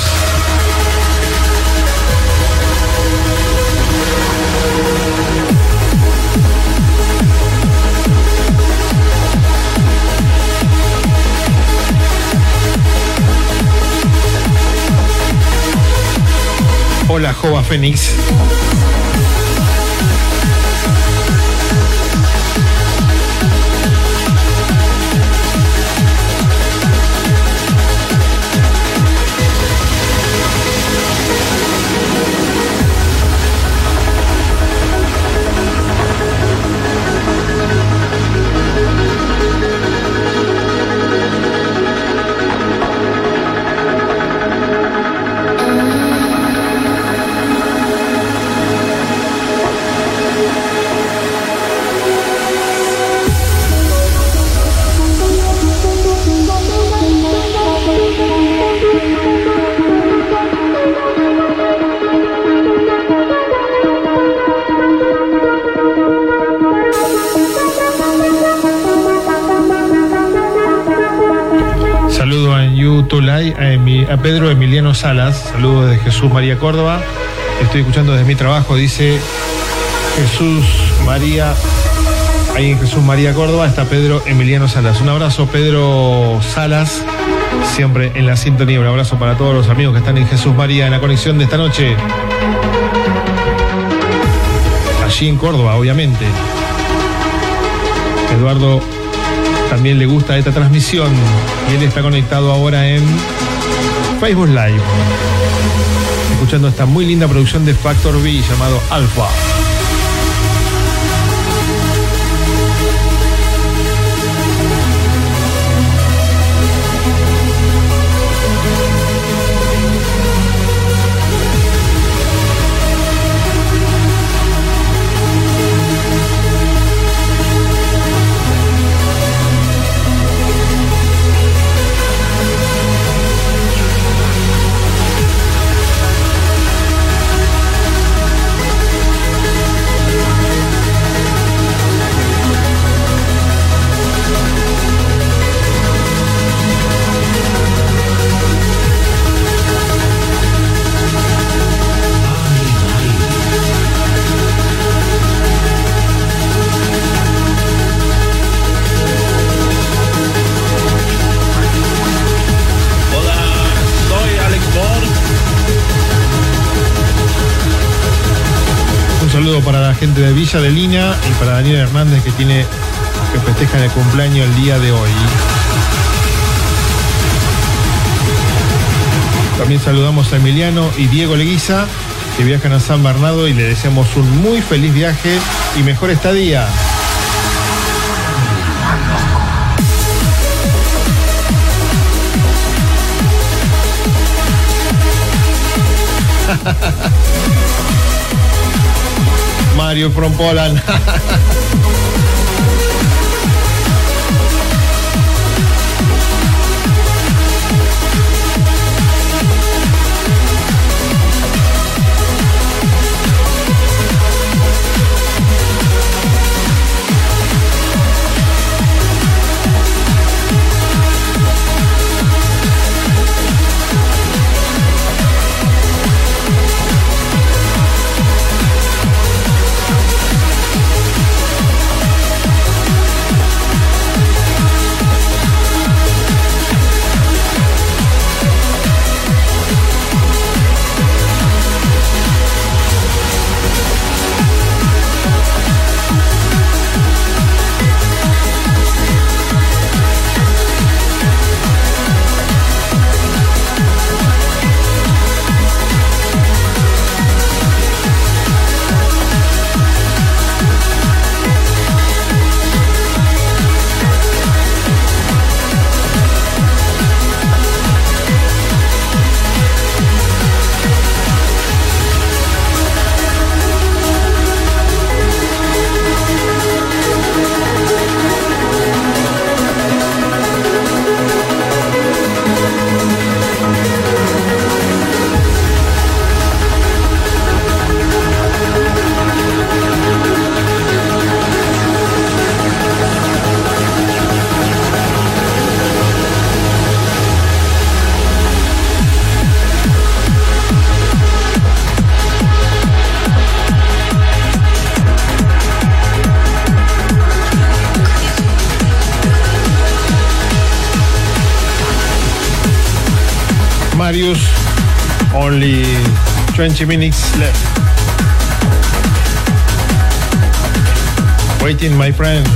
Hola, Jova Fénix. Pedro Emiliano Salas. Saludos de Jesús María Córdoba. Estoy escuchando desde mi trabajo, dice Jesús María. Ahí en Jesús María Córdoba está Pedro Emiliano Salas. Un abrazo, Pedro Salas, siempre en la sintonía. Un abrazo para todos los amigos que están en Jesús María en la conexión de esta noche. Allí en Córdoba, obviamente. Eduardo también le gusta esta transmisión y él está conectado ahora en Facebook Live, escuchando esta muy linda producción de Factor B llamado Alpha. Saludo para la gente de Villa de Lina y para Daniel Hernández que tiene que festejan el cumpleaños el día de hoy. También saludamos a Emiliano y Diego Leguiza que viajan a San Bernardo y le deseamos un muy feliz viaje y mejor estadía. Mario from Poland. 20 minutes left. Waiting, my friend.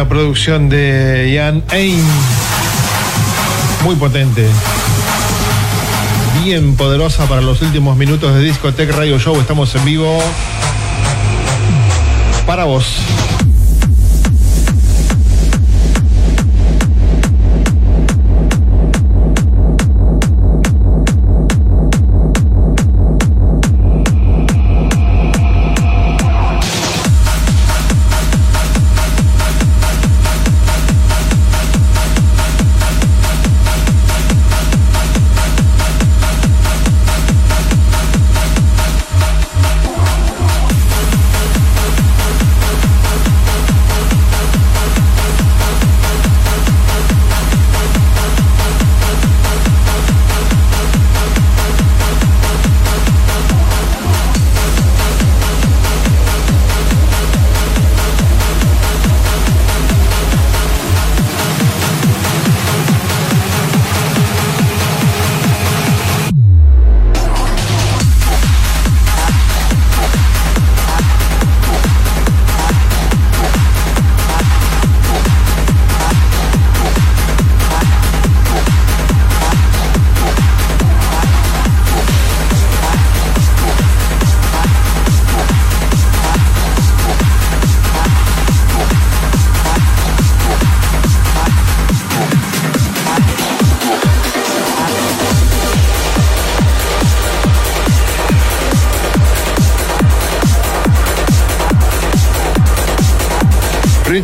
Tremenda producción de Ian Ain. Muy potente. Bien poderosa para los últimos minutos de Discotech Radio Show. Estamos en vivo para vos.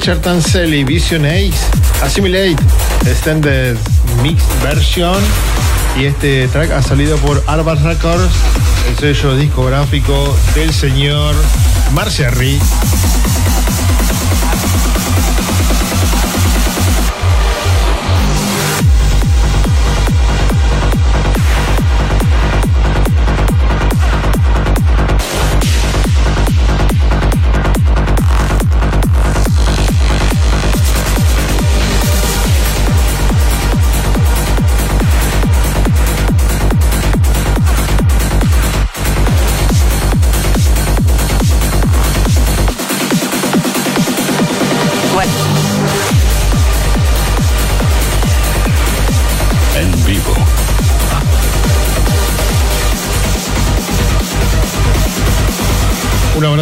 Richard Tancelli, Vision Ace, Assimilate, Extended Mixed Version. Y este track ha salido por Arbar Records, el sello discográfico del señor Marcia Reed.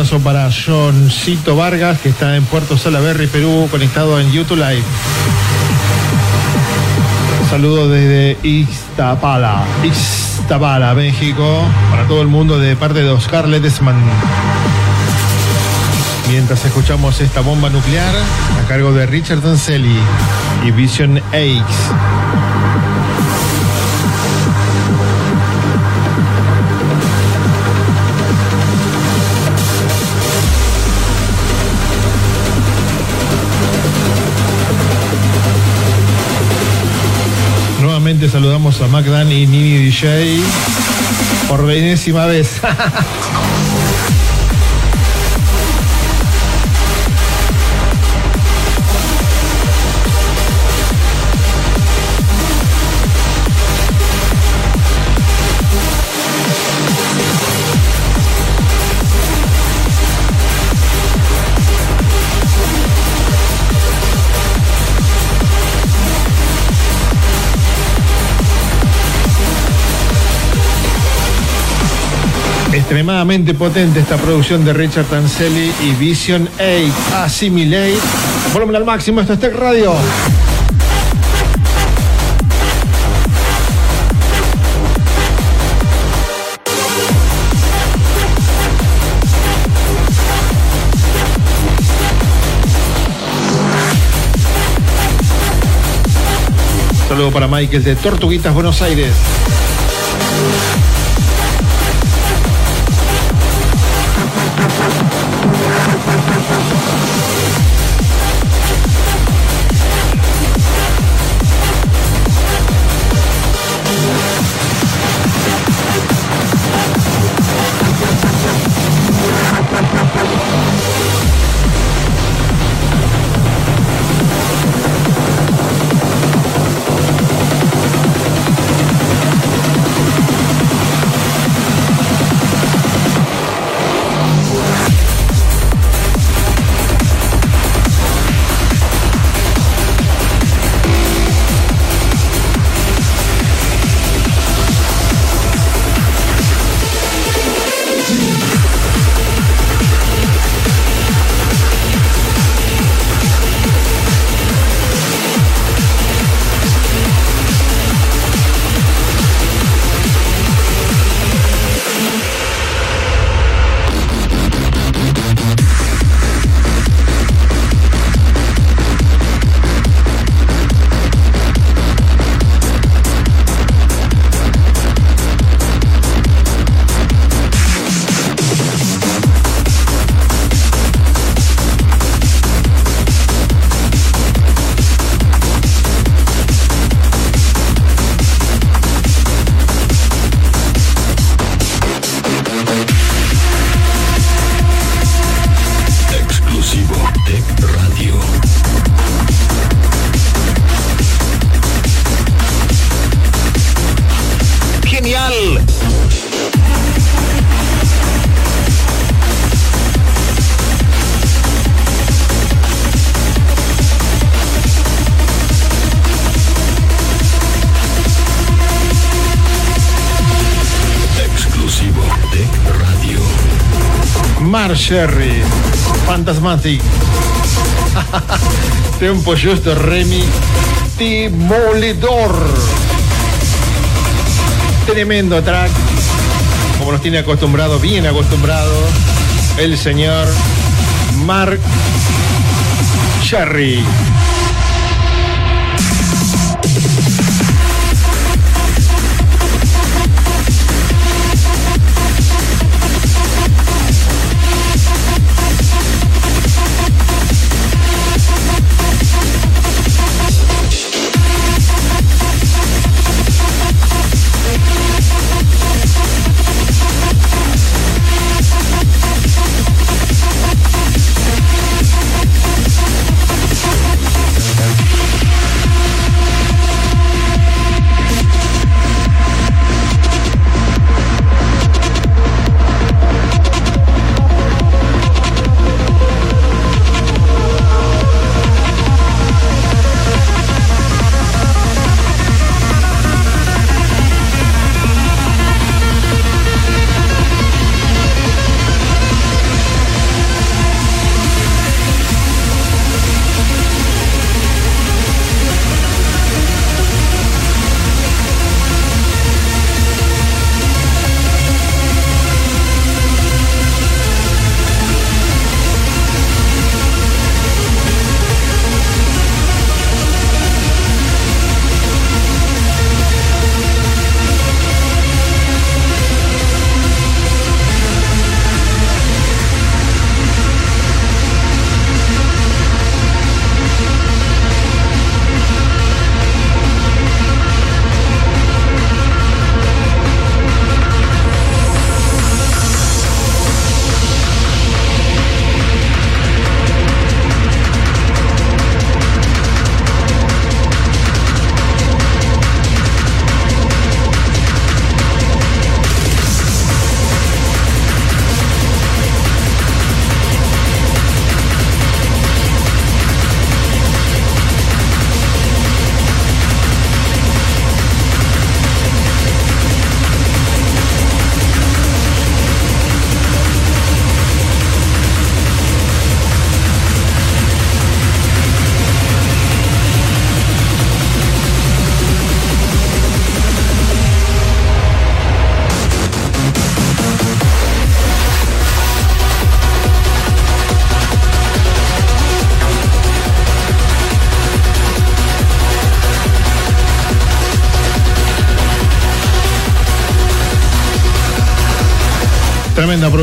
Abrazo para Johncito Vargas, que está en Puerto Salaberry, Perú, conectado en YouTube Live. Saludos desde Iztapala, Iztapala, México, para todo el mundo de parte de Oscar Ledesman. Mientras escuchamos esta bomba nuclear a cargo de Richard Dancelli y Vision X. saludamos a Magdan y Nini DJ por la enésima vez. Extremadamente potente esta producción de Richard Tancelli y Vision 8 Assimilate. Volumen al máximo, esto es Tech Radio. Saludo para Michael de Tortuguitas, Buenos Aires. Sherry, Fantasmatic, Tempo Justo Remy, Demoledor. Tremendo track, como nos tiene acostumbrado, bien acostumbrado, el señor Mark Sherry.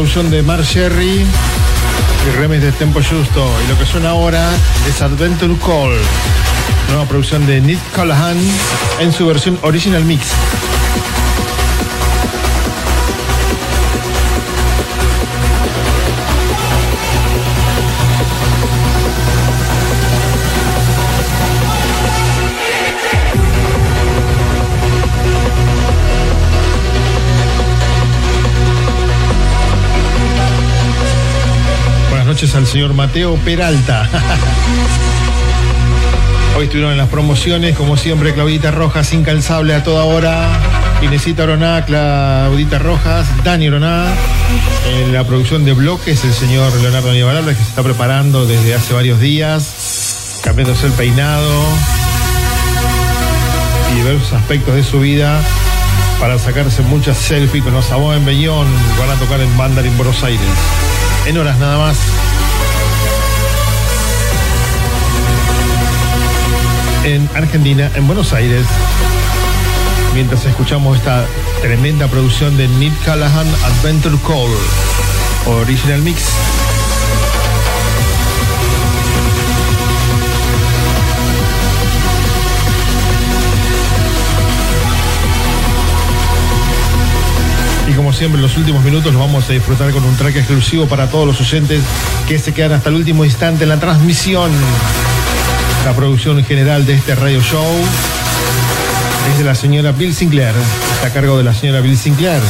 Producción de Mar Sherry y remix de Tempo Justo. Y lo que suena ahora es Adventure Call, nueva producción de Nick Callahan en su versión original mix. Señor Mateo Peralta. Hoy estuvieron en las promociones, como siempre, Claudita Rojas, incalzable a toda hora. Inesita Oroná, Claudita Rojas, Dani Oroná. En la producción de bloques, el señor Leonardo Niavalarda, que se está preparando desde hace varios días, cambiándose el peinado y diversos aspectos de su vida para sacarse muchas selfies con los Saboa en Bellón. Van a tocar en Bandar en Buenos Aires. En horas nada más. En Argentina, en Buenos Aires. Mientras escuchamos esta tremenda producción de Nick Callahan Adventure Call. Original Mix. Siempre, en los últimos minutos los vamos a disfrutar con un track exclusivo para todos los oyentes que se quedan hasta el último instante en la transmisión. La producción general de este radio show es de la señora Bill Sinclair. Está a cargo de la señora Bill Sinclair.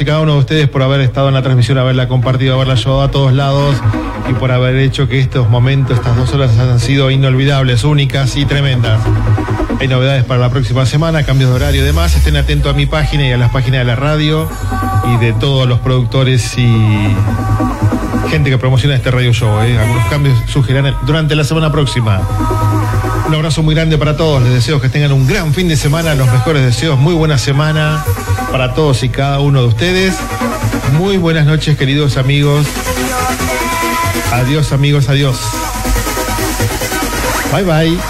Y cada uno de ustedes por haber estado en la transmisión, haberla compartido, haberla llevado a todos lados y por haber hecho que estos momentos, estas dos horas han sido inolvidables, únicas y tremendas. Hay novedades para la próxima semana, cambios de horario y demás. Estén atentos a mi página y a las páginas de la radio y de todos los productores y gente que promociona este radio show. ¿eh? Algunos cambios surgirán durante la semana próxima. Un abrazo muy grande para todos. Les deseo que tengan un gran fin de semana. Los mejores deseos. Muy buena semana para todos y cada uno de ustedes. Muy buenas noches, queridos amigos. Adiós, amigos. Adiós. Bye, bye.